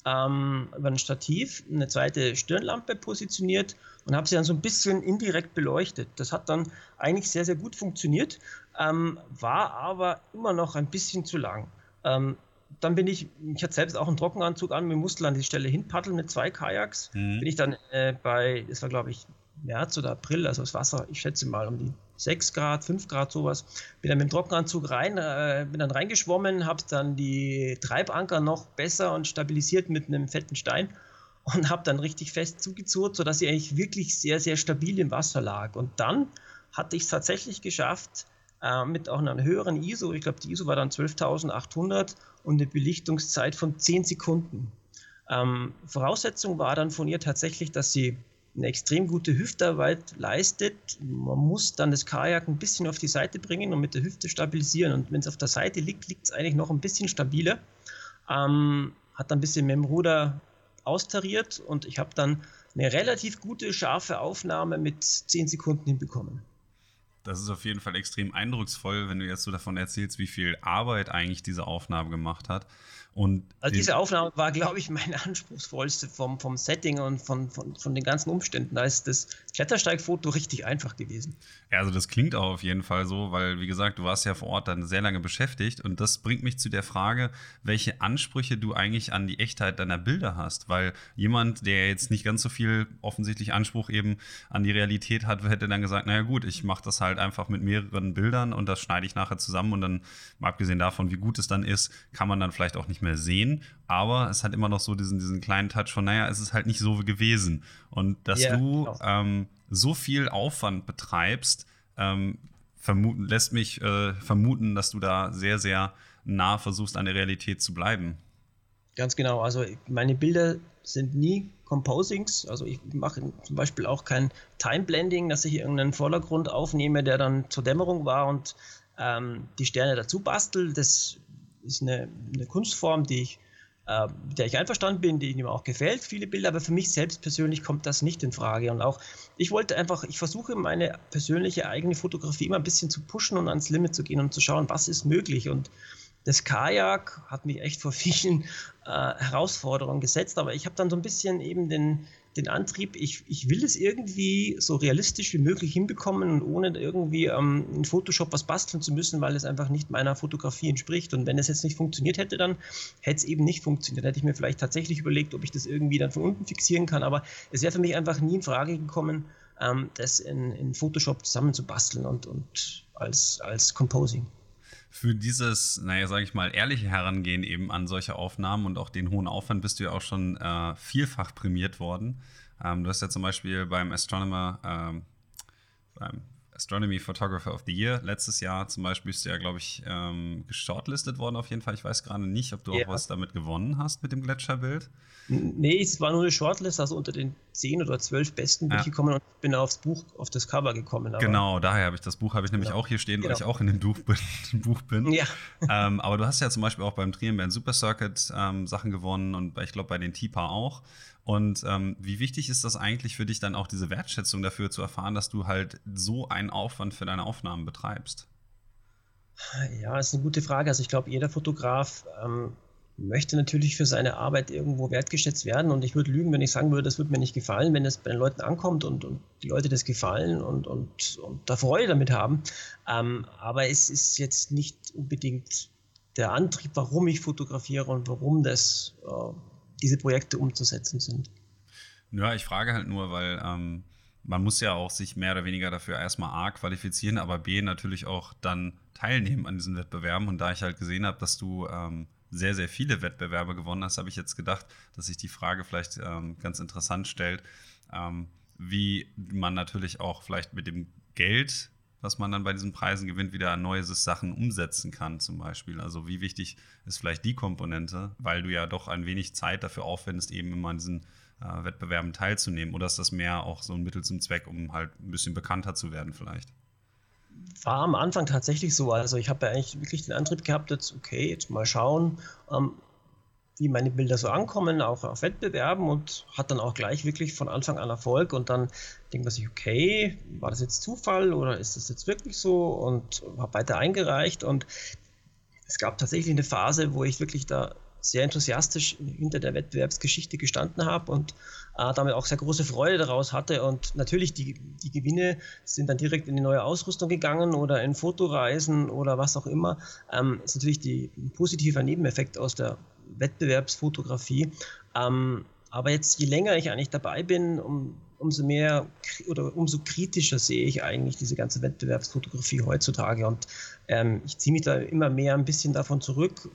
ähm, über ein Stativ eine zweite Stirnlampe positioniert und habe sie dann so ein bisschen indirekt beleuchtet. Das hat dann eigentlich sehr, sehr gut funktioniert, ähm, war aber immer noch ein bisschen zu lang. Ähm, dann bin ich, ich hatte selbst auch einen Trockenanzug an, wir mussten an die Stelle hinpaddeln mit zwei Kajaks. Mhm. Bin ich dann äh, bei, das war glaube ich März oder April, also das Wasser, ich schätze mal um die 6 Grad, 5 Grad sowas. Bin dann mit dem Trockenanzug rein, äh, bin dann reingeschwommen, habe dann die Treibanker noch besser und stabilisiert mit einem fetten Stein und habe dann richtig fest zugezurrt, sodass sie eigentlich wirklich sehr, sehr stabil im Wasser lag. Und dann hatte ich es tatsächlich geschafft, äh, mit auch einer höheren ISO, ich glaube die ISO war dann 12.800 und eine Belichtungszeit von 10 Sekunden. Ähm, Voraussetzung war dann von ihr tatsächlich, dass sie eine extrem gute Hüftarbeit leistet. Man muss dann das Kajak ein bisschen auf die Seite bringen und mit der Hüfte stabilisieren. Und wenn es auf der Seite liegt, liegt es eigentlich noch ein bisschen stabiler. Ähm, hat dann ein bisschen mit dem Ruder austariert und ich habe dann eine relativ gute, scharfe Aufnahme mit 10 Sekunden hinbekommen. Das ist auf jeden Fall extrem eindrucksvoll, wenn du jetzt so davon erzählst, wie viel Arbeit eigentlich diese Aufnahme gemacht hat. Und also diese Aufnahme war, glaube ich, meine anspruchsvollste vom, vom Setting und von, von, von den ganzen Umständen. Da ist das Klettersteigfoto richtig einfach gewesen. Ja, also das klingt auch auf jeden Fall so, weil, wie gesagt, du warst ja vor Ort dann sehr lange beschäftigt. Und das bringt mich zu der Frage, welche Ansprüche du eigentlich an die Echtheit deiner Bilder hast. Weil jemand, der jetzt nicht ganz so viel offensichtlich Anspruch eben an die Realität hat, hätte dann gesagt, naja gut, ich mache das halt einfach mit mehreren Bildern und das schneide ich nachher zusammen und dann, mal abgesehen davon, wie gut es dann ist, kann man dann vielleicht auch nicht mehr mehr sehen, aber es hat immer noch so diesen, diesen kleinen Touch von, naja, es ist halt nicht so gewesen. Und dass yeah, du genau. ähm, so viel Aufwand betreibst, ähm, vermuten, lässt mich äh, vermuten, dass du da sehr, sehr nah versuchst, an der Realität zu bleiben. Ganz genau. Also meine Bilder sind nie Composings. Also ich mache zum Beispiel auch kein Time Blending, dass ich irgendeinen Vordergrund aufnehme, der dann zur Dämmerung war und ähm, die Sterne dazu bastel. Das ist eine, eine Kunstform, die ich, äh, mit der ich einverstanden bin, die mir auch gefällt, viele Bilder, aber für mich selbst persönlich kommt das nicht in Frage. Und auch, ich wollte einfach, ich versuche meine persönliche eigene Fotografie immer ein bisschen zu pushen und ans Limit zu gehen und zu schauen, was ist möglich. Und das Kajak hat mich echt vor vielen äh, Herausforderungen gesetzt, aber ich habe dann so ein bisschen eben den, den Antrieb, ich, ich will es irgendwie so realistisch wie möglich hinbekommen und ohne irgendwie ähm, in Photoshop was basteln zu müssen, weil es einfach nicht meiner Fotografie entspricht. Und wenn es jetzt nicht funktioniert hätte, dann hätte es eben nicht funktioniert. Dann hätte ich mir vielleicht tatsächlich überlegt, ob ich das irgendwie dann von unten fixieren kann, aber es wäre für mich einfach nie in Frage gekommen, ähm, das in, in Photoshop zusammenzubasteln und, und als, als Composing für dieses, naja, sage ich mal, ehrliche Herangehen eben an solche Aufnahmen und auch den hohen Aufwand bist du ja auch schon äh, vielfach prämiert worden. Ähm, du hast ja zum Beispiel beim Astronomer, ähm, beim Astronomy Photographer of the Year letztes Jahr zum Beispiel bist du ja, glaube ich, ähm, geshortlistet worden auf jeden Fall. Ich weiß gerade nicht, ob du ja. auch was damit gewonnen hast mit dem Gletscherbild. Nee, es war nur eine Shortlist, also unter den zehn oder zwölf Besten bin ja. ich gekommen und bin aufs Buch, auf das Cover gekommen. genau, daher habe ich das Buch, habe ich nämlich genau. auch hier stehen, genau. weil ich auch in dem Buch bin. Buch bin. Ja. Ähm, aber du hast ja zum Beispiel auch beim Trienbären Super Circuit ähm, Sachen gewonnen und ich glaube bei den TIPA auch. Und ähm, wie wichtig ist das eigentlich für dich dann auch diese Wertschätzung dafür zu erfahren, dass du halt so einen Aufwand für deine Aufnahmen betreibst? Ja, ist eine gute Frage. Also ich glaube, jeder Fotograf ähm, möchte natürlich für seine Arbeit irgendwo wertgeschätzt werden. Und ich würde lügen, wenn ich sagen würde, das würde mir nicht gefallen, wenn es bei den Leuten ankommt und, und die Leute das gefallen und, und, und da Freude damit haben. Ähm, aber es ist jetzt nicht unbedingt der Antrieb, warum ich fotografiere und warum das äh, diese Projekte umzusetzen sind. Ja, ich frage halt nur, weil ähm, man muss ja auch sich mehr oder weniger dafür erstmal A qualifizieren, aber B natürlich auch dann teilnehmen an diesen Wettbewerben. Und da ich halt gesehen habe, dass du ähm, sehr, sehr viele Wettbewerbe gewonnen hast, habe ich jetzt gedacht, dass sich die Frage vielleicht ähm, ganz interessant stellt, ähm, wie man natürlich auch vielleicht mit dem Geld was man dann bei diesen Preisen gewinnt, wieder neue Sachen umsetzen kann, zum Beispiel. Also wie wichtig ist vielleicht die Komponente, weil du ja doch ein wenig Zeit dafür aufwendest, eben immer an diesen äh, Wettbewerben teilzunehmen. Oder ist das mehr auch so ein Mittel zum Zweck, um halt ein bisschen bekannter zu werden vielleicht? War am Anfang tatsächlich so. Also ich habe ja eigentlich wirklich den Antrieb gehabt, jetzt okay, jetzt mal schauen, ähm, wie meine Bilder so ankommen, auch auf Wettbewerben und hat dann auch gleich wirklich von Anfang an Erfolg und dann denkt man sich, okay, war das jetzt Zufall oder ist das jetzt wirklich so und habe weiter eingereicht und es gab tatsächlich eine Phase, wo ich wirklich da sehr enthusiastisch hinter der Wettbewerbsgeschichte gestanden habe und äh, damit auch sehr große Freude daraus hatte. Und natürlich, die, die Gewinne sind dann direkt in die neue Ausrüstung gegangen oder in Fotoreisen oder was auch immer. Ähm, ist natürlich die, ein positiver Nebeneffekt aus der Wettbewerbsfotografie. Ähm, aber jetzt, je länger ich eigentlich dabei bin, um, umso mehr oder umso kritischer sehe ich eigentlich diese ganze Wettbewerbsfotografie heutzutage. Und ähm, ich ziehe mich da immer mehr ein bisschen davon zurück,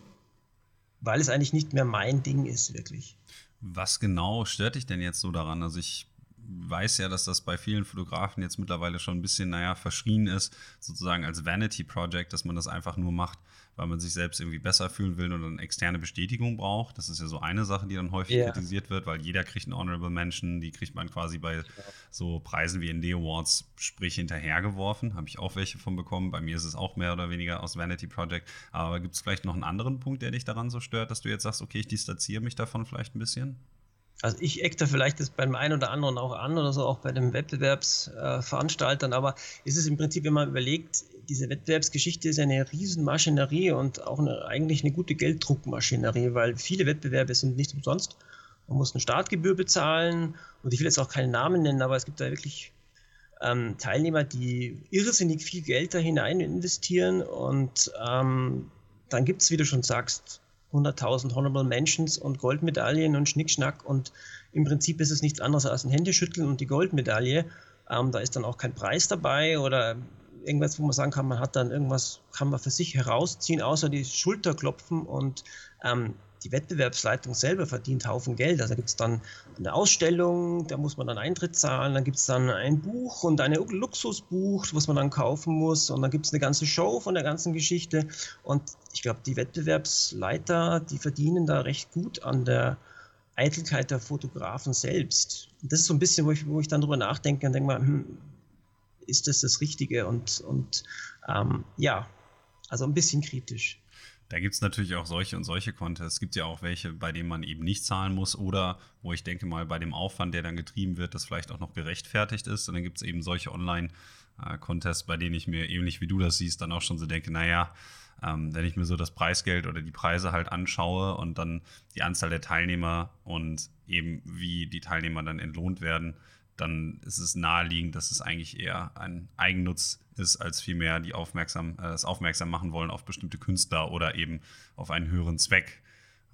weil es eigentlich nicht mehr mein Ding ist, wirklich. Was genau stört dich denn jetzt so daran? Also ich weiß ja, dass das bei vielen Fotografen jetzt mittlerweile schon ein bisschen, naja, verschrien ist, sozusagen als Vanity Project, dass man das einfach nur macht, weil man sich selbst irgendwie besser fühlen will und eine externe Bestätigung braucht. Das ist ja so eine Sache, die dann häufig yeah. kritisiert wird, weil jeder kriegt einen Honorable Mention, die kriegt man quasi bei so Preisen wie ND Awards, sprich hinterhergeworfen. Habe ich auch welche von bekommen. Bei mir ist es auch mehr oder weniger aus Vanity Project. Aber gibt es vielleicht noch einen anderen Punkt, der dich daran so stört, dass du jetzt sagst, okay, ich distanziere mich davon vielleicht ein bisschen? Also ich eck da vielleicht das beim einen oder anderen auch an oder so, auch bei den Wettbewerbsveranstaltern, äh, aber ist es im Prinzip, wenn man überlegt, diese Wettbewerbsgeschichte ist eine Riesenmaschinerie und auch eine, eigentlich eine gute Gelddruckmaschinerie, weil viele Wettbewerbe sind nicht umsonst. Man muss eine Startgebühr bezahlen und ich will jetzt auch keinen Namen nennen, aber es gibt da wirklich ähm, Teilnehmer, die irrsinnig viel Geld da hinein investieren und ähm, dann gibt es, wie du schon sagst, 100.000 Honorable Mentions und Goldmedaillen und Schnickschnack und im Prinzip ist es nichts anderes als ein Händeschütteln und die Goldmedaille. Ähm, da ist dann auch kein Preis dabei oder irgendwas, wo man sagen kann, man hat dann irgendwas, kann man für sich herausziehen, außer die Schulterklopfen und ähm, die Wettbewerbsleitung selber verdient Haufen Geld. Also da gibt es dann eine Ausstellung, da muss man dann Eintritt zahlen, dann gibt es dann ein Buch und ein Luxusbuch, was man dann kaufen muss und dann gibt es eine ganze Show von der ganzen Geschichte und ich glaube, die Wettbewerbsleiter, die verdienen da recht gut an der Eitelkeit der Fotografen selbst. Und das ist so ein bisschen, wo ich, wo ich dann drüber nachdenke und denke mal, hm, ist das das Richtige? Und, und ähm, ja, also ein bisschen kritisch. Da gibt es natürlich auch solche und solche Contests. Es gibt ja auch welche, bei denen man eben nicht zahlen muss oder wo ich denke mal, bei dem Aufwand, der dann getrieben wird, das vielleicht auch noch gerechtfertigt ist. Und dann gibt es eben solche Online-Contests, bei denen ich mir ähnlich wie du das siehst, dann auch schon so denke, naja, ähm, wenn ich mir so das Preisgeld oder die Preise halt anschaue und dann die Anzahl der Teilnehmer und eben wie die Teilnehmer dann entlohnt werden, dann ist es naheliegend, dass es eigentlich eher ein Eigennutz ist, als vielmehr die aufmerksam, äh, das aufmerksam machen wollen auf bestimmte Künstler oder eben auf einen höheren Zweck.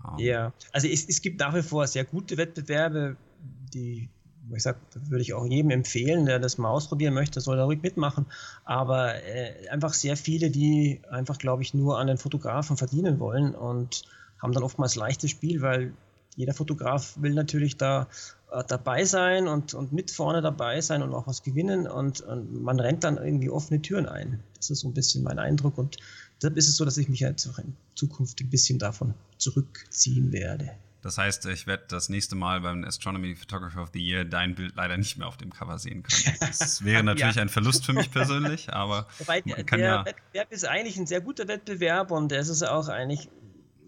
Ähm. Ja, also es, es gibt nach wie vor sehr gute Wettbewerbe, die ich sage, würde ich auch jedem empfehlen, der das mal ausprobieren möchte, soll da ruhig mitmachen. Aber äh, einfach sehr viele, die einfach, glaube ich, nur an den Fotografen verdienen wollen und haben dann oftmals leichtes Spiel, weil jeder Fotograf will natürlich da äh, dabei sein und, und mit vorne dabei sein und auch was gewinnen und, und, man rennt dann irgendwie offene Türen ein. Das ist so ein bisschen mein Eindruck und deshalb ist es so, dass ich mich jetzt auch in Zukunft ein bisschen davon zurückziehen werde. Das heißt, ich werde das nächste Mal beim Astronomy Photographer of the Year dein Bild leider nicht mehr auf dem Cover sehen können. Das wäre natürlich ja. ein Verlust für mich persönlich, aber Wobei, man kann der ja Wettbewerb ist eigentlich ein sehr guter Wettbewerb und es ist auch eigentlich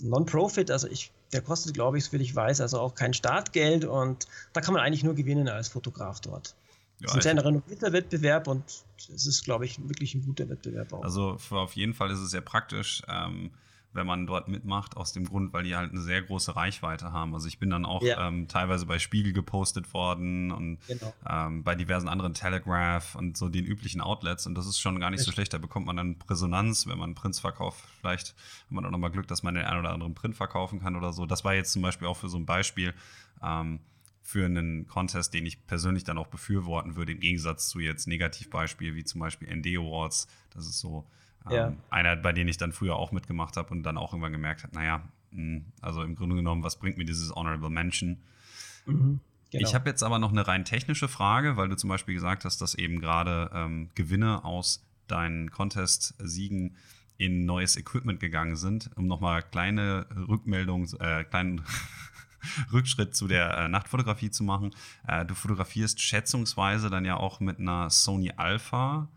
Non-Profit. Also ich der kostet, glaube ich, soviel ich weiß, also auch kein Startgeld und da kann man eigentlich nur gewinnen als Fotograf dort. Ja, es ist ein sehr renovierter Wettbewerb und es ist, glaube ich, wirklich ein guter Wettbewerb auch. Also auf jeden Fall ist es sehr praktisch. Ähm, wenn man dort mitmacht, aus dem Grund, weil die halt eine sehr große Reichweite haben. Also ich bin dann auch ja. ähm, teilweise bei Spiegel gepostet worden und genau. ähm, bei diversen anderen Telegraph und so den üblichen Outlets und das ist schon gar nicht so schlecht. Da bekommt man dann Resonanz, wenn man Prints verkauft. Vielleicht hat man auch nochmal Glück, dass man den einen oder anderen Print verkaufen kann oder so. Das war jetzt zum Beispiel auch für so ein Beispiel. Ähm, für einen Contest, den ich persönlich dann auch befürworten würde, im Gegensatz zu jetzt Negativbeispiel wie zum Beispiel ND Awards. Das ist so ja. Ähm, einer, bei denen ich dann früher auch mitgemacht habe und dann auch irgendwann gemerkt habe, naja, hm, also im Grunde genommen, was bringt mir dieses Honorable Mention? Mhm, genau. Ich habe jetzt aber noch eine rein technische Frage, weil du zum Beispiel gesagt hast, dass eben gerade ähm, Gewinne aus deinen Contest-Siegen in neues Equipment gegangen sind. Um nochmal kleine Rückmeldung, äh, kleinen Rückschritt zu der äh, Nachtfotografie zu machen. Äh, du fotografierst schätzungsweise dann ja auch mit einer Sony Alpha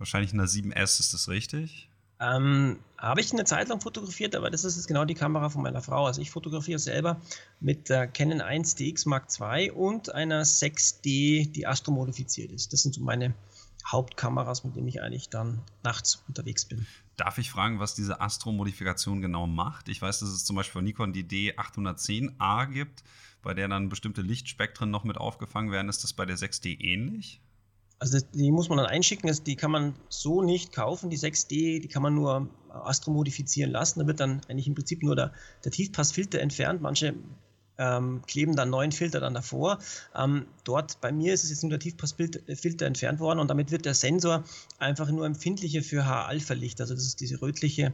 Wahrscheinlich eine 7S, ist das richtig? Ähm, habe ich eine Zeit lang fotografiert, aber das ist jetzt genau die Kamera von meiner Frau. Also ich fotografiere selber mit der Canon 1 DX Mark II und einer 6D, die astromodifiziert ist. Das sind so meine Hauptkameras, mit denen ich eigentlich dann nachts unterwegs bin. Darf ich fragen, was diese Astro-Modifikation genau macht? Ich weiß, dass es zum Beispiel von Nikon die D810A gibt, bei der dann bestimmte Lichtspektren noch mit aufgefangen werden. Ist das bei der 6D ähnlich? Also das, die muss man dann einschicken, die kann man so nicht kaufen, die 6D, die kann man nur astromodifizieren lassen. Da wird dann eigentlich im Prinzip nur der, der Tiefpassfilter entfernt. Manche ähm, kleben dann neuen Filter dann davor. Ähm, dort bei mir ist es jetzt nur der Tiefpassfilter entfernt worden und damit wird der Sensor einfach nur empfindlicher für H-Alpha-Licht. Also das ist diese rötliche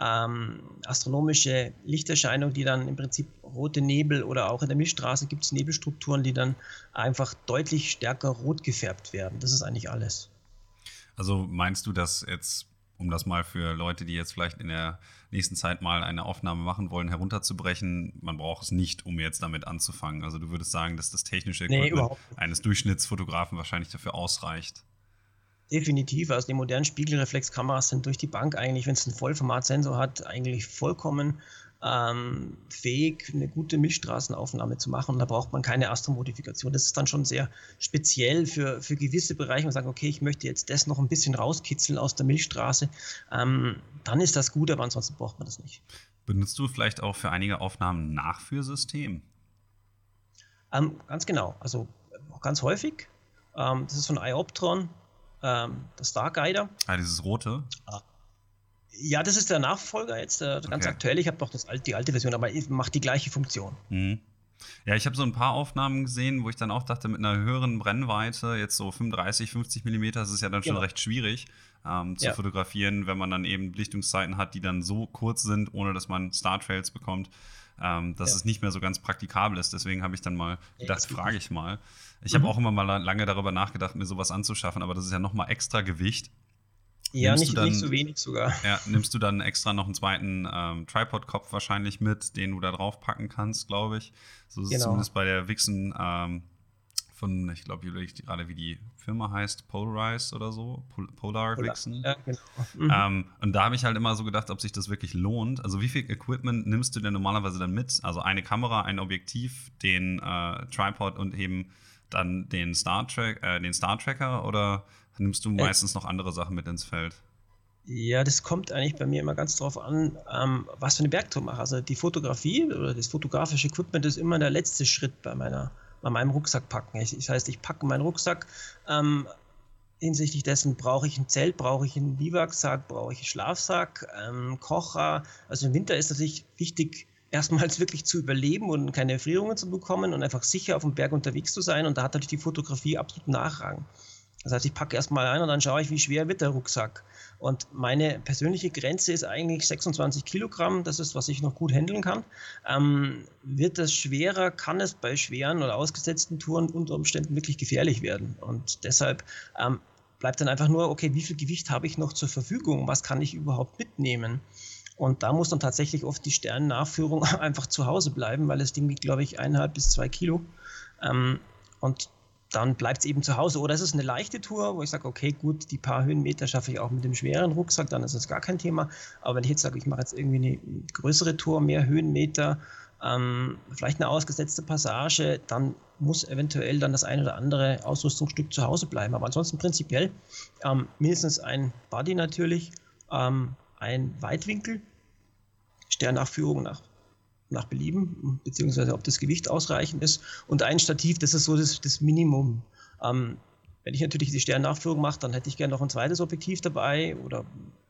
ähm, astronomische Lichterscheinung, die dann im Prinzip rote Nebel oder auch in der Milchstraße gibt es Nebelstrukturen, die dann einfach deutlich stärker rot gefärbt werden. Das ist eigentlich alles. Also meinst du, dass jetzt, um das mal für Leute, die jetzt vielleicht in der nächsten Zeit mal eine Aufnahme machen wollen, herunterzubrechen, man braucht es nicht, um jetzt damit anzufangen. Also du würdest sagen, dass das technische Equipment nee, eines Durchschnittsfotografen wahrscheinlich dafür ausreicht. Definitiv. Also die modernen Spiegelreflexkameras sind durch die Bank eigentlich, wenn es einen Vollformatsensor hat, eigentlich vollkommen. ähm, fähig, eine gute Milchstraßenaufnahme zu machen. Und da braucht man keine Astromodifikation. Das ist dann schon sehr speziell für, für gewisse Bereiche. Man sagt, okay, ich möchte jetzt das noch ein bisschen rauskitzeln aus der Milchstraße. Ähm, dann ist das gut, aber ansonsten braucht man das nicht. Benutzt du vielleicht auch für einige Aufnahmen Nachführsystem? Ähm, ganz genau. Also ganz häufig. Ähm, das ist von iOptron, ähm, der Starguider. Ah, dieses rote? Ah. Ja, das ist der Nachfolger jetzt, der ganz okay. aktuell. Ich habe doch das, die alte Version, aber macht die gleiche Funktion. Mhm. Ja, ich habe so ein paar Aufnahmen gesehen, wo ich dann auch dachte, mit einer höheren Brennweite, jetzt so 35, 50 Millimeter, ist ja dann schon genau. recht schwierig ähm, zu ja. fotografieren, wenn man dann eben Belichtungszeiten hat, die dann so kurz sind, ohne dass man Star Trails bekommt, ähm, dass ja. es nicht mehr so ganz praktikabel ist. Deswegen habe ich dann mal gedacht, ja, frage ich mal. Ich mhm. habe auch immer mal lange darüber nachgedacht, mir sowas anzuschaffen, aber das ist ja nochmal extra Gewicht. Ja, nicht, dann, nicht so wenig sogar. Ja, nimmst du dann extra noch einen zweiten ähm, Tripod-Kopf wahrscheinlich mit, den du da drauf packen kannst, glaube ich. So ist genau. es zumindest bei der Wixen ähm, von, ich glaube, ich gerade, wie die Firma heißt, Polarized oder so, Pol Polar, Polar Vixen. Ja, genau. Mhm. Ähm, und da habe ich halt immer so gedacht, ob sich das wirklich lohnt. Also wie viel Equipment nimmst du denn normalerweise dann mit? Also eine Kamera, ein Objektiv, den äh, Tripod und eben dann den Star, Trek, äh, den Star Tracker oder nimmst du äh. meistens noch andere Sachen mit ins Feld? Ja, das kommt eigentlich bei mir immer ganz drauf an, ähm, was für eine Bergtour mache. Also die Fotografie oder das fotografische Equipment ist immer der letzte Schritt bei meiner, bei meinem Rucksack packen. Ich, das heißt, ich packe meinen Rucksack. Ähm, hinsichtlich dessen brauche ich ein Zelt, brauche ich einen Biwaksack, brauche ich einen Schlafsack, ähm, Kocher. Also im Winter ist natürlich wichtig, erstmals wirklich zu überleben und keine Erfrierungen zu bekommen und einfach sicher auf dem Berg unterwegs zu sein. Und da hat natürlich die Fotografie absolut Nachrang. Das heißt, ich packe erstmal ein und dann schaue ich, wie schwer wird der Rucksack. Und meine persönliche Grenze ist eigentlich 26 Kilogramm. Das ist, was ich noch gut handeln kann. Ähm, wird das schwerer, kann es bei schweren oder ausgesetzten Touren unter Umständen wirklich gefährlich werden. Und deshalb ähm, bleibt dann einfach nur, okay, wie viel Gewicht habe ich noch zur Verfügung? Was kann ich überhaupt mitnehmen? Und da muss dann tatsächlich oft die Sternennachführung einfach zu Hause bleiben, weil das Ding wiegt, glaube ich, eineinhalb bis zwei Kilo. Ähm, und dann bleibt es eben zu Hause. Oder es ist eine leichte Tour, wo ich sage, okay, gut, die paar Höhenmeter schaffe ich auch mit dem schweren Rucksack, dann ist das gar kein Thema. Aber wenn ich jetzt sage, ich mache jetzt irgendwie eine größere Tour, mehr Höhenmeter, ähm, vielleicht eine ausgesetzte Passage, dann muss eventuell dann das ein oder andere Ausrüstungsstück zu Hause bleiben. Aber ansonsten prinzipiell ähm, mindestens ein Buddy natürlich, ähm, ein Weitwinkel, Sternnachführung nach nach Belieben, beziehungsweise ob das Gewicht ausreichend ist. Und ein Stativ, das ist so das, das Minimum. Ähm, wenn ich natürlich die Sternnachführung mache, dann hätte ich gerne noch ein zweites Objektiv dabei oder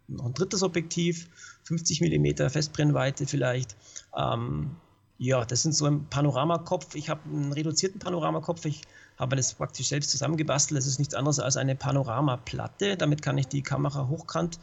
noch ein drittes Objektiv, 50 mm Festbrennweite vielleicht. Ähm, ja, das sind so ein Panoramakopf. Ich habe einen reduzierten Panoramakopf. Ich habe das praktisch selbst zusammengebastelt. Das ist nichts anderes als eine Panoramaplatte. Damit kann ich die Kamera hochkant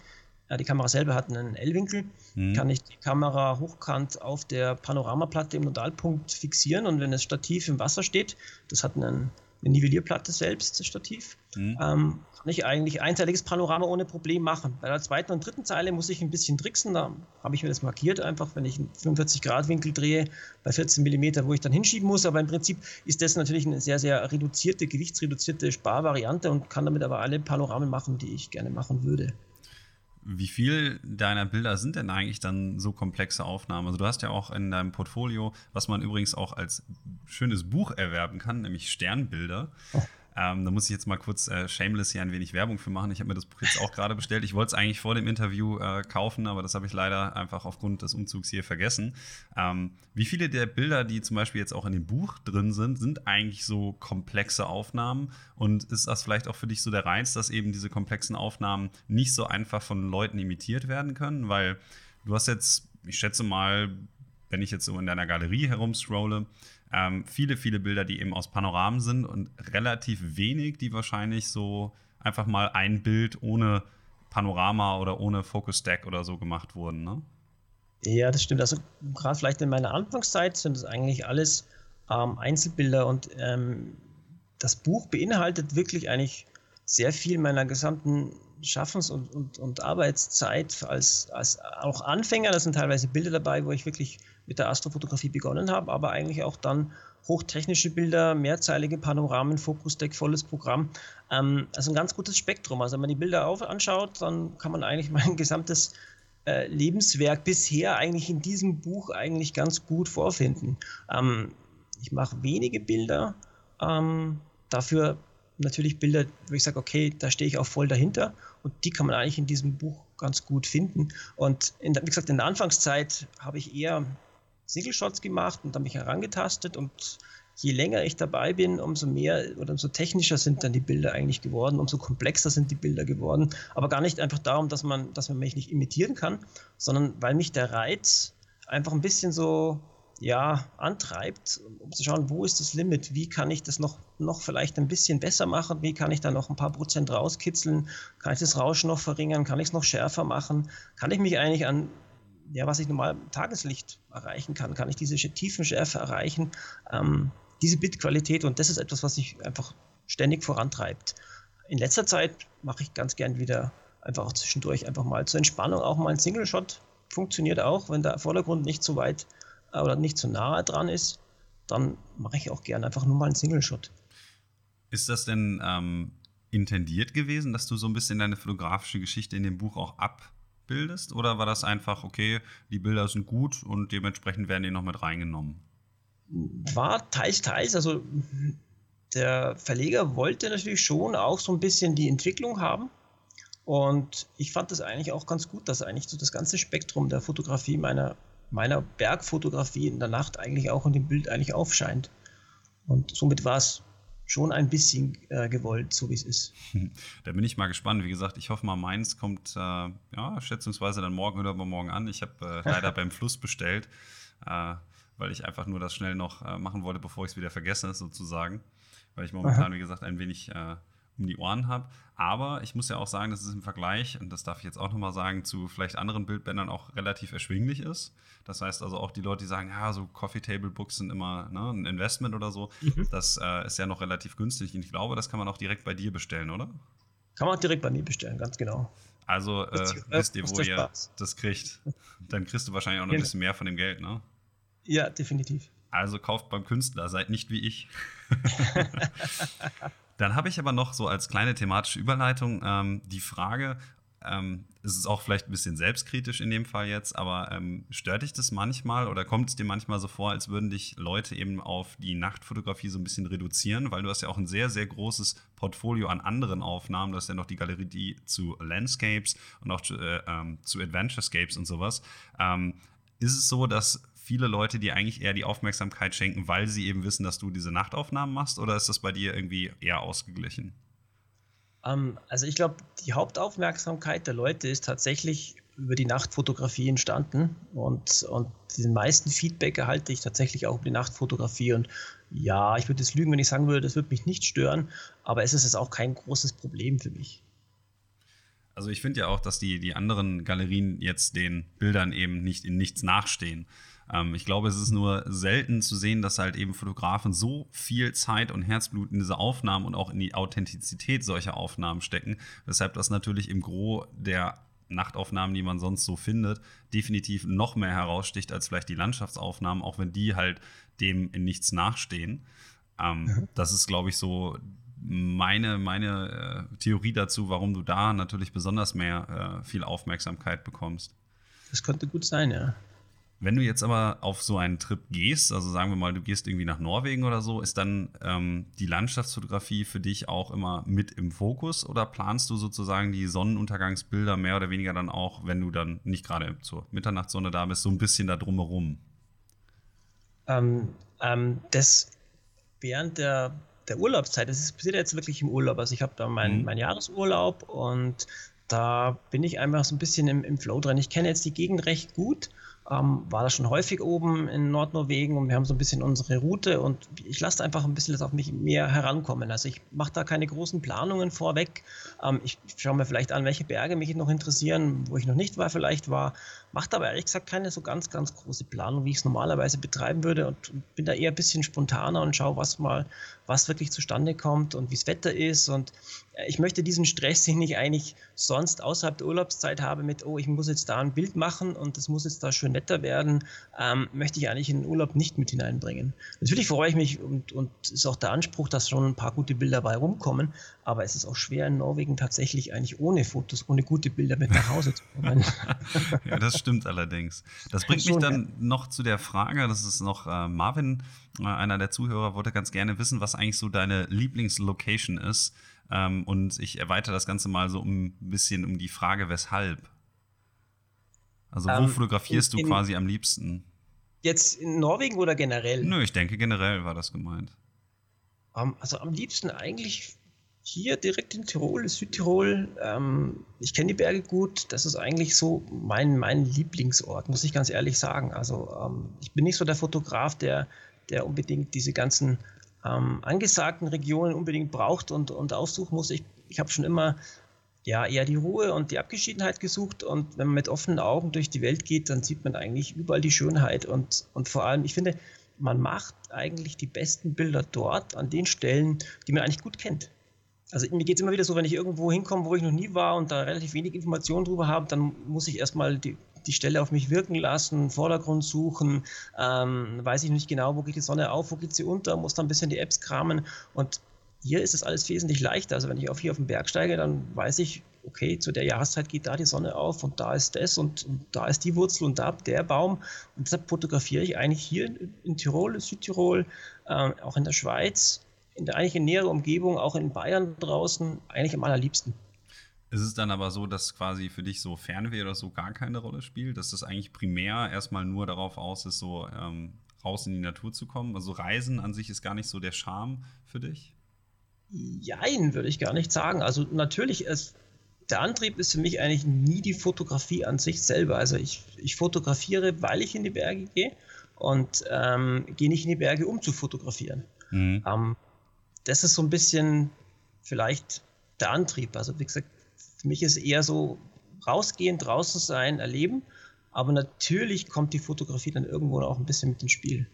ja, die Kamera selber hat einen L-Winkel. Mhm. Kann ich die Kamera hochkant auf der Panoramaplatte im Nodalpunkt fixieren und wenn das Stativ im Wasser steht, das hat einen, eine Nivellierplatte selbst, das Stativ, mhm. ähm, kann ich eigentlich einteiliges Panorama ohne Problem machen. Bei der zweiten und dritten Zeile muss ich ein bisschen tricksen. Da habe ich mir das markiert, einfach wenn ich einen 45-Grad-Winkel drehe bei 14 mm, wo ich dann hinschieben muss. Aber im Prinzip ist das natürlich eine sehr, sehr reduzierte, gewichtsreduzierte Sparvariante und kann damit aber alle Panoramen machen, die ich gerne machen würde. Wie viel deiner Bilder sind denn eigentlich dann so komplexe Aufnahmen? Also du hast ja auch in deinem Portfolio, was man übrigens auch als schönes Buch erwerben kann, nämlich Sternbilder. Oh. Ähm, da muss ich jetzt mal kurz äh, shameless hier ein wenig Werbung für machen. Ich habe mir das Buch jetzt auch gerade bestellt. Ich wollte es eigentlich vor dem Interview äh, kaufen, aber das habe ich leider einfach aufgrund des Umzugs hier vergessen. Ähm, wie viele der Bilder, die zum Beispiel jetzt auch in dem Buch drin sind, sind eigentlich so komplexe Aufnahmen? Und ist das vielleicht auch für dich so der Reiz, dass eben diese komplexen Aufnahmen nicht so einfach von Leuten imitiert werden können? Weil du hast jetzt, ich schätze mal, wenn ich jetzt so in deiner Galerie herumscrolle, ähm, viele, viele Bilder, die eben aus Panoramen sind und relativ wenig, die wahrscheinlich so einfach mal ein Bild ohne Panorama oder ohne Focus Stack oder so gemacht wurden. Ne? Ja, das stimmt. Also gerade vielleicht in meiner Anfangszeit sind es eigentlich alles ähm, Einzelbilder und ähm, das Buch beinhaltet wirklich eigentlich sehr viel meiner gesamten Schaffens- und, und, und Arbeitszeit als, als auch Anfänger. Da sind teilweise Bilder dabei, wo ich wirklich mit der Astrofotografie begonnen habe, aber eigentlich auch dann hochtechnische Bilder, mehrzeilige Panoramen, Fokus-Deck, volles Programm. Ähm, also ein ganz gutes Spektrum. Also wenn man die Bilder auf anschaut, dann kann man eigentlich mein gesamtes äh, Lebenswerk bisher eigentlich in diesem Buch eigentlich ganz gut vorfinden. Ähm, ich mache wenige Bilder, ähm, dafür natürlich Bilder, wo ich sage, okay, da stehe ich auch voll dahinter und die kann man eigentlich in diesem Buch ganz gut finden. Und in wie gesagt, in der Anfangszeit habe ich eher Single Shots gemacht und dann mich herangetastet und je länger ich dabei bin, umso mehr oder umso technischer sind dann die Bilder eigentlich geworden, umso komplexer sind die Bilder geworden. Aber gar nicht einfach darum, dass man, dass man mich nicht imitieren kann, sondern weil mich der Reiz einfach ein bisschen so ja, antreibt, um zu schauen, wo ist das Limit, wie kann ich das noch, noch vielleicht ein bisschen besser machen, wie kann ich da noch ein paar Prozent rauskitzeln, kann ich das Rauschen noch verringern, kann ich es noch schärfer machen, kann ich mich eigentlich an, ja, was ich normal im Tageslicht erreichen kann, kann ich diese Tiefenschärfe erreichen, ähm, diese Bildqualität und das ist etwas, was sich einfach ständig vorantreibt. In letzter Zeit mache ich ganz gern wieder einfach auch zwischendurch einfach mal zur Entspannung auch mal ein Single Shot funktioniert auch, wenn der Vordergrund nicht so weit äh, oder nicht zu nahe dran ist, dann mache ich auch gerne einfach nur mal einen Single-Shot. Ist das denn ähm, intendiert gewesen, dass du so ein bisschen deine fotografische Geschichte in dem Buch auch abbildest? Oder war das einfach, okay, die Bilder sind gut und dementsprechend werden die noch mit reingenommen? War teils, teils. Also der Verleger wollte natürlich schon auch so ein bisschen die Entwicklung haben. Und ich fand das eigentlich auch ganz gut, dass eigentlich so das ganze Spektrum der Fotografie meiner meiner Bergfotografie in der Nacht eigentlich auch in dem Bild eigentlich aufscheint. Und somit war es schon ein bisschen äh, gewollt, so wie es ist. Da bin ich mal gespannt. Wie gesagt, ich hoffe mal, meins kommt äh, ja, schätzungsweise dann morgen oder übermorgen an. Ich habe äh, leider beim Fluss bestellt, äh, weil ich einfach nur das schnell noch äh, machen wollte, bevor ich es wieder vergesse, sozusagen. Weil ich momentan, Aha. wie gesagt, ein wenig äh, um die Ohren habe. Aber ich muss ja auch sagen, dass es im Vergleich, und das darf ich jetzt auch nochmal sagen, zu vielleicht anderen Bildbändern auch relativ erschwinglich ist. Das heißt also auch die Leute, die sagen, ja, so Coffee Table Books sind immer ne, ein Investment oder so, mhm. das äh, ist ja noch relativ günstig. Und ich glaube, das kann man auch direkt bei dir bestellen, oder? Kann man auch direkt bei mir bestellen, ganz genau. Also äh, wisst ihr, wo ihr Spaß. das kriegt. Dann kriegst du wahrscheinlich auch noch ein bisschen mehr von dem Geld, ne? Ja, definitiv. Also kauft beim Künstler, seid nicht wie ich. Dann habe ich aber noch so als kleine thematische Überleitung ähm, die Frage, ähm, es ist auch vielleicht ein bisschen selbstkritisch in dem Fall jetzt, aber ähm, stört dich das manchmal oder kommt es dir manchmal so vor, als würden dich Leute eben auf die Nachtfotografie so ein bisschen reduzieren? Weil du hast ja auch ein sehr, sehr großes Portfolio an anderen Aufnahmen. Du hast ja noch die Galerie zu Landscapes und auch zu, äh, ähm, zu Adventurescapes und sowas. Ähm, ist es so, dass viele Leute dir eigentlich eher die Aufmerksamkeit schenken, weil sie eben wissen, dass du diese Nachtaufnahmen machst? Oder ist das bei dir irgendwie eher ausgeglichen? Um, ähm, also ich glaube, die Hauptaufmerksamkeit der Leute ist tatsächlich über die Nachtfotografie entstanden und, und den meisten Feedback erhalte ich tatsächlich auch über die Nachtfotografie und ja, ich würde es lügen, wenn ich sagen würde, das würde mich nicht stören, aber es ist jetzt auch kein großes Problem für mich. Also ich finde ja auch, dass die, die anderen Galerien jetzt den Bildern eben nicht in nichts nachstehen. Ähm, ich glaube, es ist nur selten zu sehen, dass halt eben Fotografen so viel Zeit und Herzblut in diese Aufnahmen und auch in die Authentizität solcher Aufnahmen stecken, weshalb das natürlich im Gros der Nachtaufnahmen, die man sonst so findet, definitiv noch mehr heraussticht als vielleicht die Landschaftsaufnahmen, auch wenn die halt dem in nichts nachstehen. Ähm, mhm. Das ist, glaube ich, so meine, meine äh, Theorie dazu, warum du da natürlich besonders mehr äh, viel Aufmerksamkeit bekommst. Das könnte gut sein, ja. Wenn du jetzt aber auf so einen Trip gehst, also sagen wir mal, du gehst irgendwie nach Norwegen oder so, ist dann ähm, die Landschaftsfotografie für dich auch immer mit im Fokus oder planst du sozusagen die Sonnenuntergangsbilder mehr oder weniger dann auch, wenn du dann nicht gerade zur Mitternachtssonne da bist, so ein bisschen da drumherum? Ähm, ähm, das während der, der Urlaubszeit, das passiert jetzt wirklich im Urlaub. Also ich habe da meinen mhm. mein Jahresurlaub und da bin ich einfach so ein bisschen im, im Flow drin. Ich kenne jetzt die Gegend recht gut ähm, war da schon häufig oben in Nordnorwegen und wir haben so ein bisschen unsere Route und ich lasse einfach ein bisschen das auf mich mehr herankommen. Also ich mache da keine großen Planungen vorweg. Ähm, ich schaue mir vielleicht an, welche Berge mich noch interessieren, wo ich noch nicht war, vielleicht war, macht aber ehrlich gesagt keine so ganz, ganz große Planung, wie ich es normalerweise betreiben würde und bin da eher ein bisschen spontaner und schaue, was mal, was wirklich zustande kommt und wie das Wetter ist und äh, ich möchte diesen Stress, den ich eigentlich sonst außerhalb der Urlaubszeit habe mit, oh, ich muss jetzt da ein Bild machen und es muss jetzt da schön Wetter werden, ähm, möchte ich eigentlich in den Urlaub nicht mit hineinbringen. Natürlich freue ich mich und, und ist auch der Anspruch, dass schon ein paar gute Bilder dabei rumkommen, aber es ist auch schwer in Norwegen tatsächlich eigentlich ohne Fotos, ohne gute Bilder mit nach Hause zu kommen. ja, das stimmt allerdings. Das bringt mich dann noch zu der Frage, das ist noch äh, Marvin, äh, einer der Zuhörer, wollte ganz gerne wissen, was eigentlich so deine Lieblingslocation ist. Ähm, und ich erweitere das Ganze mal so um, ein bisschen um die Frage, weshalb. Also wo ähm, fotografierst in, du quasi am liebsten? Jetzt in Norwegen oder generell? Nö, ich denke generell war das gemeint. Um, also am liebsten eigentlich hier direkt in Tirol, Südtirol. Ähm, ich kenne die Berge gut. Das ist eigentlich so mein, mein Lieblingsort, muss ich ganz ehrlich sagen. Also ähm, ich bin nicht so der Fotograf, der, der unbedingt diese ganzen ähm, angesagten Regionen unbedingt braucht und, und aufsuchen muss. Ich, ich habe schon immer ja, eher die Ruhe und die Abgeschiedenheit gesucht. Und wenn man mit offenen Augen durch die Welt geht, dann sieht man eigentlich überall die Schönheit. Und, und vor allem, ich finde, man macht eigentlich die besten Bilder dort, an den Stellen, die man eigentlich gut kennt. Also mir geht es immer wieder so, wenn ich irgendwo hinkomme, wo ich noch nie war und da relativ wenig Informationen drüber habe, dann muss ich erstmal die, die Stelle auf mich wirken lassen, Vordergrund suchen, ähm, weiß ich nicht genau, wo geht die Sonne auf, wo geht sie unter, muss dann ein bisschen die Apps kramen und hier ist es alles wesentlich leichter. Also wenn ich auf hier auf den Berg steige, dann weiß ich, okay, zu der Jahreszeit geht da die Sonne auf und da ist das und, und da ist die Wurzel und da der Baum. Und deshalb fotografiere ich eigentlich hier in, in Tirol, Südtirol, äh, auch in der Schweiz in der eigentlich in näherer Umgebung, auch in Bayern draußen, eigentlich am allerliebsten. Ist es dann aber so, dass quasi für dich so Fernweh oder so gar keine Rolle spielt? Dass das eigentlich primär erstmal nur darauf aus ist, so ähm, raus in die Natur zu kommen? Also Reisen an sich ist gar nicht so der Charme für dich? Jein, würde ich gar nicht sagen. Also natürlich, ist der Antrieb ist für mich eigentlich nie die Fotografie an sich selber. Also ich, ich fotografiere, weil ich in die Berge gehe und ähm, gehe nicht in die Berge, um zu fotografieren. Mhm. Ähm, das ist so ein bisschen vielleicht der Antrieb. Also wie gesagt, für mich ist eher so rausgehen, draußen sein, erleben. Aber natürlich kommt die Fotografie dann irgendwo auch ein bisschen mit ins Spiel.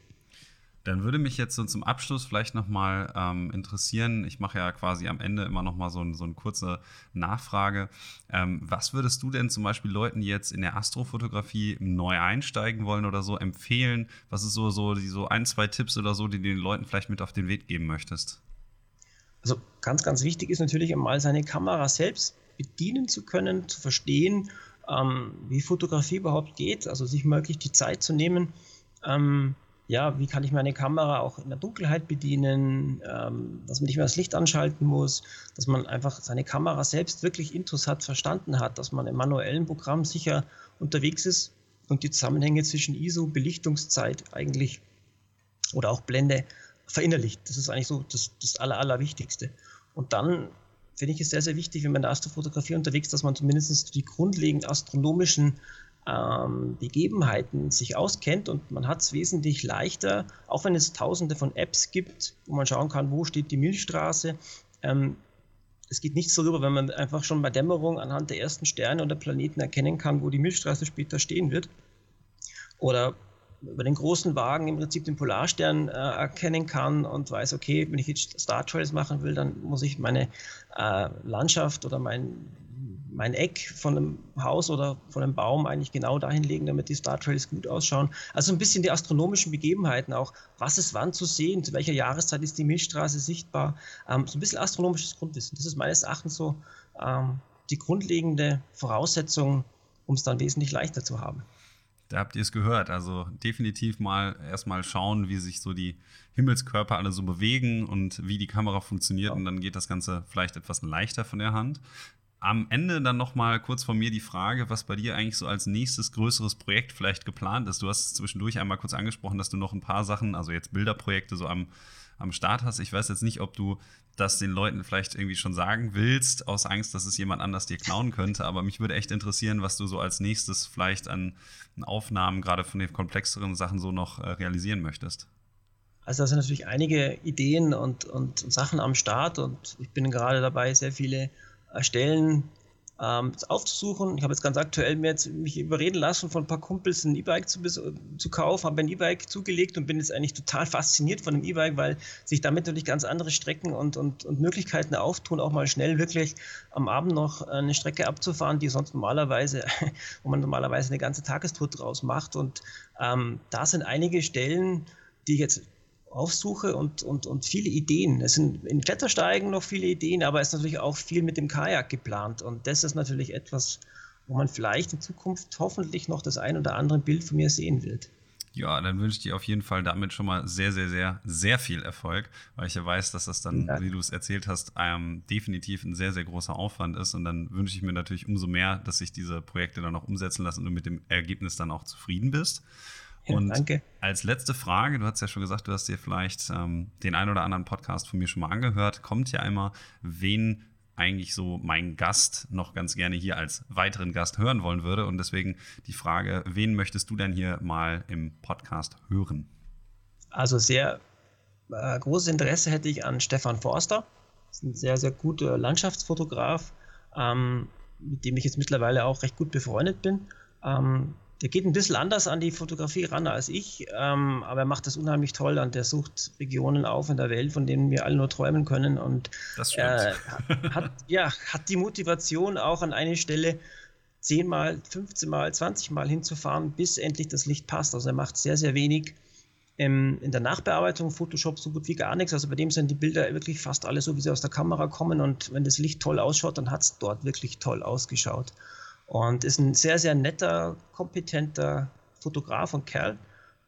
Dann würde mich jetzt so zum Abschluss vielleicht nochmal ähm, interessieren, ich mache ja quasi am Ende immer nochmal so, so eine kurze Nachfrage. Ähm, was würdest du denn zum Beispiel Leuten, die jetzt in der Astrofotografie neu einsteigen wollen oder so, empfehlen? Was ist so, so, die, so ein, zwei Tipps oder so, die du den Leuten vielleicht mit auf den Weg geben möchtest? Also ganz, ganz wichtig ist natürlich einmal seine Kamera selbst bedienen zu können, zu verstehen, ähm, wie Fotografie überhaupt geht, also sich möglich die Zeit zu nehmen. Ähm, ja, wie kann ich meine Kamera auch in der Dunkelheit bedienen, ähm, dass man nicht mehr das Licht anschalten muss, dass man einfach seine Kamera selbst wirklich interessant verstanden hat, dass man im manuellen Programm sicher unterwegs ist und die Zusammenhänge zwischen ISO, Belichtungszeit eigentlich oder auch Blende verinnerlicht. Das ist eigentlich so das, das Aller, Allerwichtigste. Und dann finde ich es sehr, sehr wichtig, wenn man in der Astrofotografie unterwegs ist, dass man zumindest die grundlegenden astronomischen ähm, Begebenheiten sich auskennt und man hat es wesentlich leichter, auch wenn es tausende von Apps gibt, wo man schauen kann, wo steht die Milchstraße. Ähm, es geht nichts darüber, wenn man einfach schon bei Dämmerung anhand der ersten Sterne oder Planeten erkennen kann, wo die Milchstraße später stehen wird. Oder über den großen Wagen im Prinzip den Polarstern äh, erkennen kann und weiß, okay, wenn ich jetzt Star Trails machen will, dann muss ich meine äh, Landschaft oder mein, mein Eck von einem Haus oder von einem Baum eigentlich genau dahin legen, damit die Star Trails gut ausschauen. Also ein bisschen die astronomischen Begebenheiten auch. Was ist wann zu sehen? Zu welcher Jahreszeit ist die Milchstraße sichtbar? Ähm, so ein bisschen astronomisches Grundwissen. Das ist meines Erachtens so ähm, die grundlegende Voraussetzung, um es dann wesentlich leichter zu haben. Da habt ihr es gehört. Also definitiv mal erstmal schauen, wie sich so die Himmelskörper alle so bewegen und wie die Kamera funktioniert. Und dann geht das Ganze vielleicht etwas leichter von der Hand. Am Ende dann noch mal kurz von mir die Frage, was bei dir eigentlich so als nächstes größeres Projekt vielleicht geplant ist. Du hast zwischendurch einmal kurz angesprochen, dass du noch ein paar Sachen, also jetzt Bilderprojekte so am, am Start hast. Ich weiß jetzt nicht, ob du das den Leuten vielleicht irgendwie schon sagen willst, aus Angst, dass es jemand anders dir klauen könnte. Aber mich würde echt interessieren, was du so als nächstes vielleicht an Aufnahmen, gerade von den komplexeren Sachen, so noch äh, realisieren möchtest. Also da sind natürlich einige Ideen und, und, Sachen am Start und ich bin gerade dabei, sehr viele äh, Stellen ähm, aufzusuchen. Ich habe jetzt ganz aktuell mir jetzt mich überreden lassen, von ein paar Kumpels ein E-Bike zu, zu kaufen, habe ein E-Bike zugelegt und bin jetzt eigentlich total fasziniert von dem E-Bike, weil sich damit natürlich ganz andere Strecken und, und, und Möglichkeiten auftun, auch mal schnell wirklich am Abend noch eine Strecke abzufahren, die sonst normalerweise, wo man normalerweise eine ganze Tagestour draus macht. Und ähm, da sind einige Stellen, die ich jetzt aufsuche und, und, und viele Ideen. Es sind in Klettersteigen noch viele Ideen, aber es ist natürlich auch viel mit dem Kajak geplant. Und das ist natürlich etwas, wo man vielleicht in Zukunft hoffentlich noch das ein oder andere Bild von mir sehen wird. Ja, dann wünsche ich dir auf jeden Fall damit schon mal sehr, sehr, sehr, sehr viel Erfolg, weil ich ja weiß, dass das dann, ja. wie du es erzählt hast, ähm, definitiv ein sehr, sehr großer Aufwand ist. Und dann wünsche ich mir natürlich umso mehr, dass sich diese Projekte dann auch umsetzen lassen und du mit dem Ergebnis dann auch zufrieden bist. Und danke. als letzte Frage, du hast ja schon gesagt, du hast dir vielleicht ähm, den einen oder anderen Podcast von mir schon mal angehört, kommt ja immer, wen eigentlich so mein Gast noch ganz gerne hier als weiteren Gast hören wollen würde. Und deswegen die Frage, wen möchtest du denn hier mal im Podcast hören? Also sehr äh, großes Interesse hätte ich an Stefan Forster. Das ist ein sehr, sehr guter Landschaftsfotograf, ähm, mit dem ich jetzt mittlerweile auch recht gut befreundet bin. Ähm, der geht ein bisschen anders an die Fotografie ran als ich, ähm, aber er macht das unheimlich toll und der sucht Regionen auf in der Welt, von denen wir alle nur träumen können. Und er äh, hat, ja, hat die Motivation auch an eine Stelle zehnmal, 15 Mal, 20 Mal hinzufahren, bis endlich das Licht passt. Also er macht sehr, sehr wenig ähm, in der Nachbearbeitung, Photoshop so gut wie gar nichts. Also bei dem sind die Bilder wirklich fast alle so, wie sie aus der Kamera kommen. Und wenn das Licht toll ausschaut, dann hat es dort wirklich toll ausgeschaut. Und ist ein sehr, sehr netter, kompetenter Fotograf und Kerl,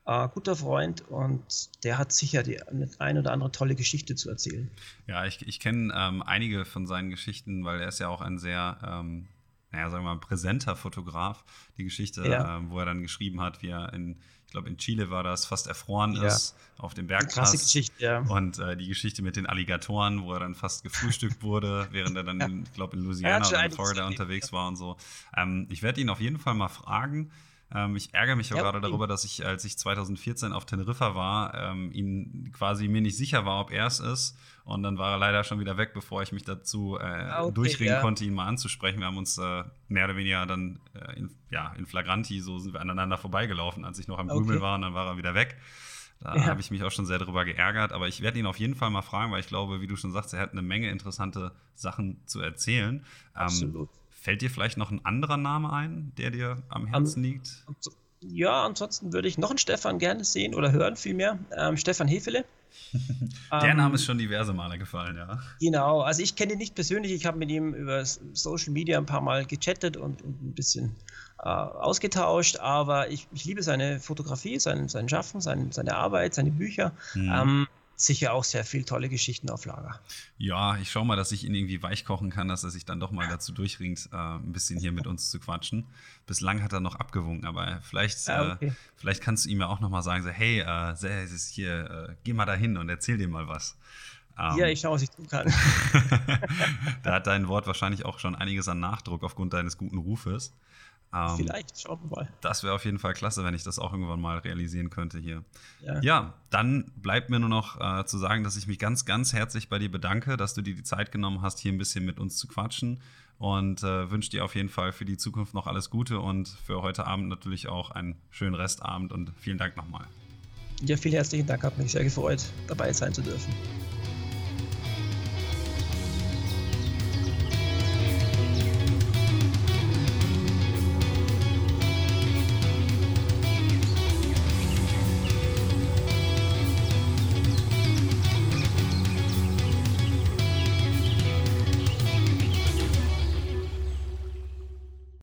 äh, guter Freund und der hat sicher die ein oder andere tolle Geschichte zu erzählen. Ja, ich, ich kenne ähm, einige von seinen Geschichten, weil er ist ja auch ein sehr, ähm, naja, sagen wir mal, präsenter Fotograf. Die Geschichte, ja. ähm, wo er dann geschrieben hat, wie er in glaube in Chile war das, fast erfroren ja. ist auf dem Bergpass. Geschichte, ja. Und äh, die Geschichte mit den Alligatoren, wo er dann fast gefrühstückt wurde, während er dann, ich glaube, in Louisiana oder in Florida unterwegs war und so. Ähm, ich werde ihn auf jeden Fall mal fragen, ähm, ich ärgere mich ja, gerade darüber, dass ich, als ich 2014 auf Teneriffa war, ähm, ihn quasi mir nicht sicher war, ob er es ist. Und dann war er leider schon wieder weg, bevor ich mich dazu äh, ah, okay, durchringen ja. konnte, ihn mal anzusprechen. Wir haben uns äh, mehr oder weniger dann äh, in, ja, in Flagranti, so sind wir aneinander vorbeigelaufen, als ich noch am okay. Grübel war und dann war er wieder weg. Da ja. habe ich mich auch schon sehr darüber geärgert. Aber ich werde ihn auf jeden Fall mal fragen, weil ich glaube, wie du schon sagst, er hat eine Menge interessante Sachen zu erzählen. Ähm, Absolut. Ähm, Fällt dir vielleicht noch ein anderer Name ein, der dir am Herzen um, liegt? Ja, ansonsten würde ich noch einen Stefan gerne sehen oder hören vielmehr. Ähm, Stefan Hefele. der ähm, Name ist schon diverse Male gefallen, ja. Genau, also ich kenne ihn nicht persönlich, ich habe mit ihm über Social Media ein paar Mal gechattet und, und ein bisschen äh, ausgetauscht, aber ich, ich, liebe seine Fotografie, sein, sein Schaffen, sein, seine Arbeit, seine Bücher. Mhm. Ähm, sicher auch sehr viel tolle Geschichten auf Lager. Ja, ich schaue mal, dass ich ihn irgendwie weich kochen kann, dass er sich dann doch mal dazu durchringt, äh, ein bisschen hier mit uns zu quatschen. Bislang hat er noch abgewunken, aber vielleicht, ja, okay. äh, vielleicht kannst du ihm ja auch noch mal sagen, so, hey, äh, hier, äh, geh mal dahin und erzähl dir mal was. Ähm, ja, ich schaue, was ich tun kann. da hat dein Wort wahrscheinlich auch schon einiges an Nachdruck aufgrund deines guten Rufes. Ähm, Vielleicht, schauen wir mal. Das wäre auf jeden Fall klasse, wenn ich das auch irgendwann mal realisieren könnte hier. Ja, ja dann bleibt mir nur noch äh, zu sagen, dass ich mich ganz, ganz herzlich bei dir bedanke, dass du dir die Zeit genommen hast, hier ein bisschen mit uns zu quatschen. Und äh, wünsche dir auf jeden Fall für die Zukunft noch alles Gute und für heute Abend natürlich auch einen schönen Restabend und vielen Dank nochmal. Ja, vielen herzlichen Dank, hat mich sehr gefreut, dabei sein zu dürfen.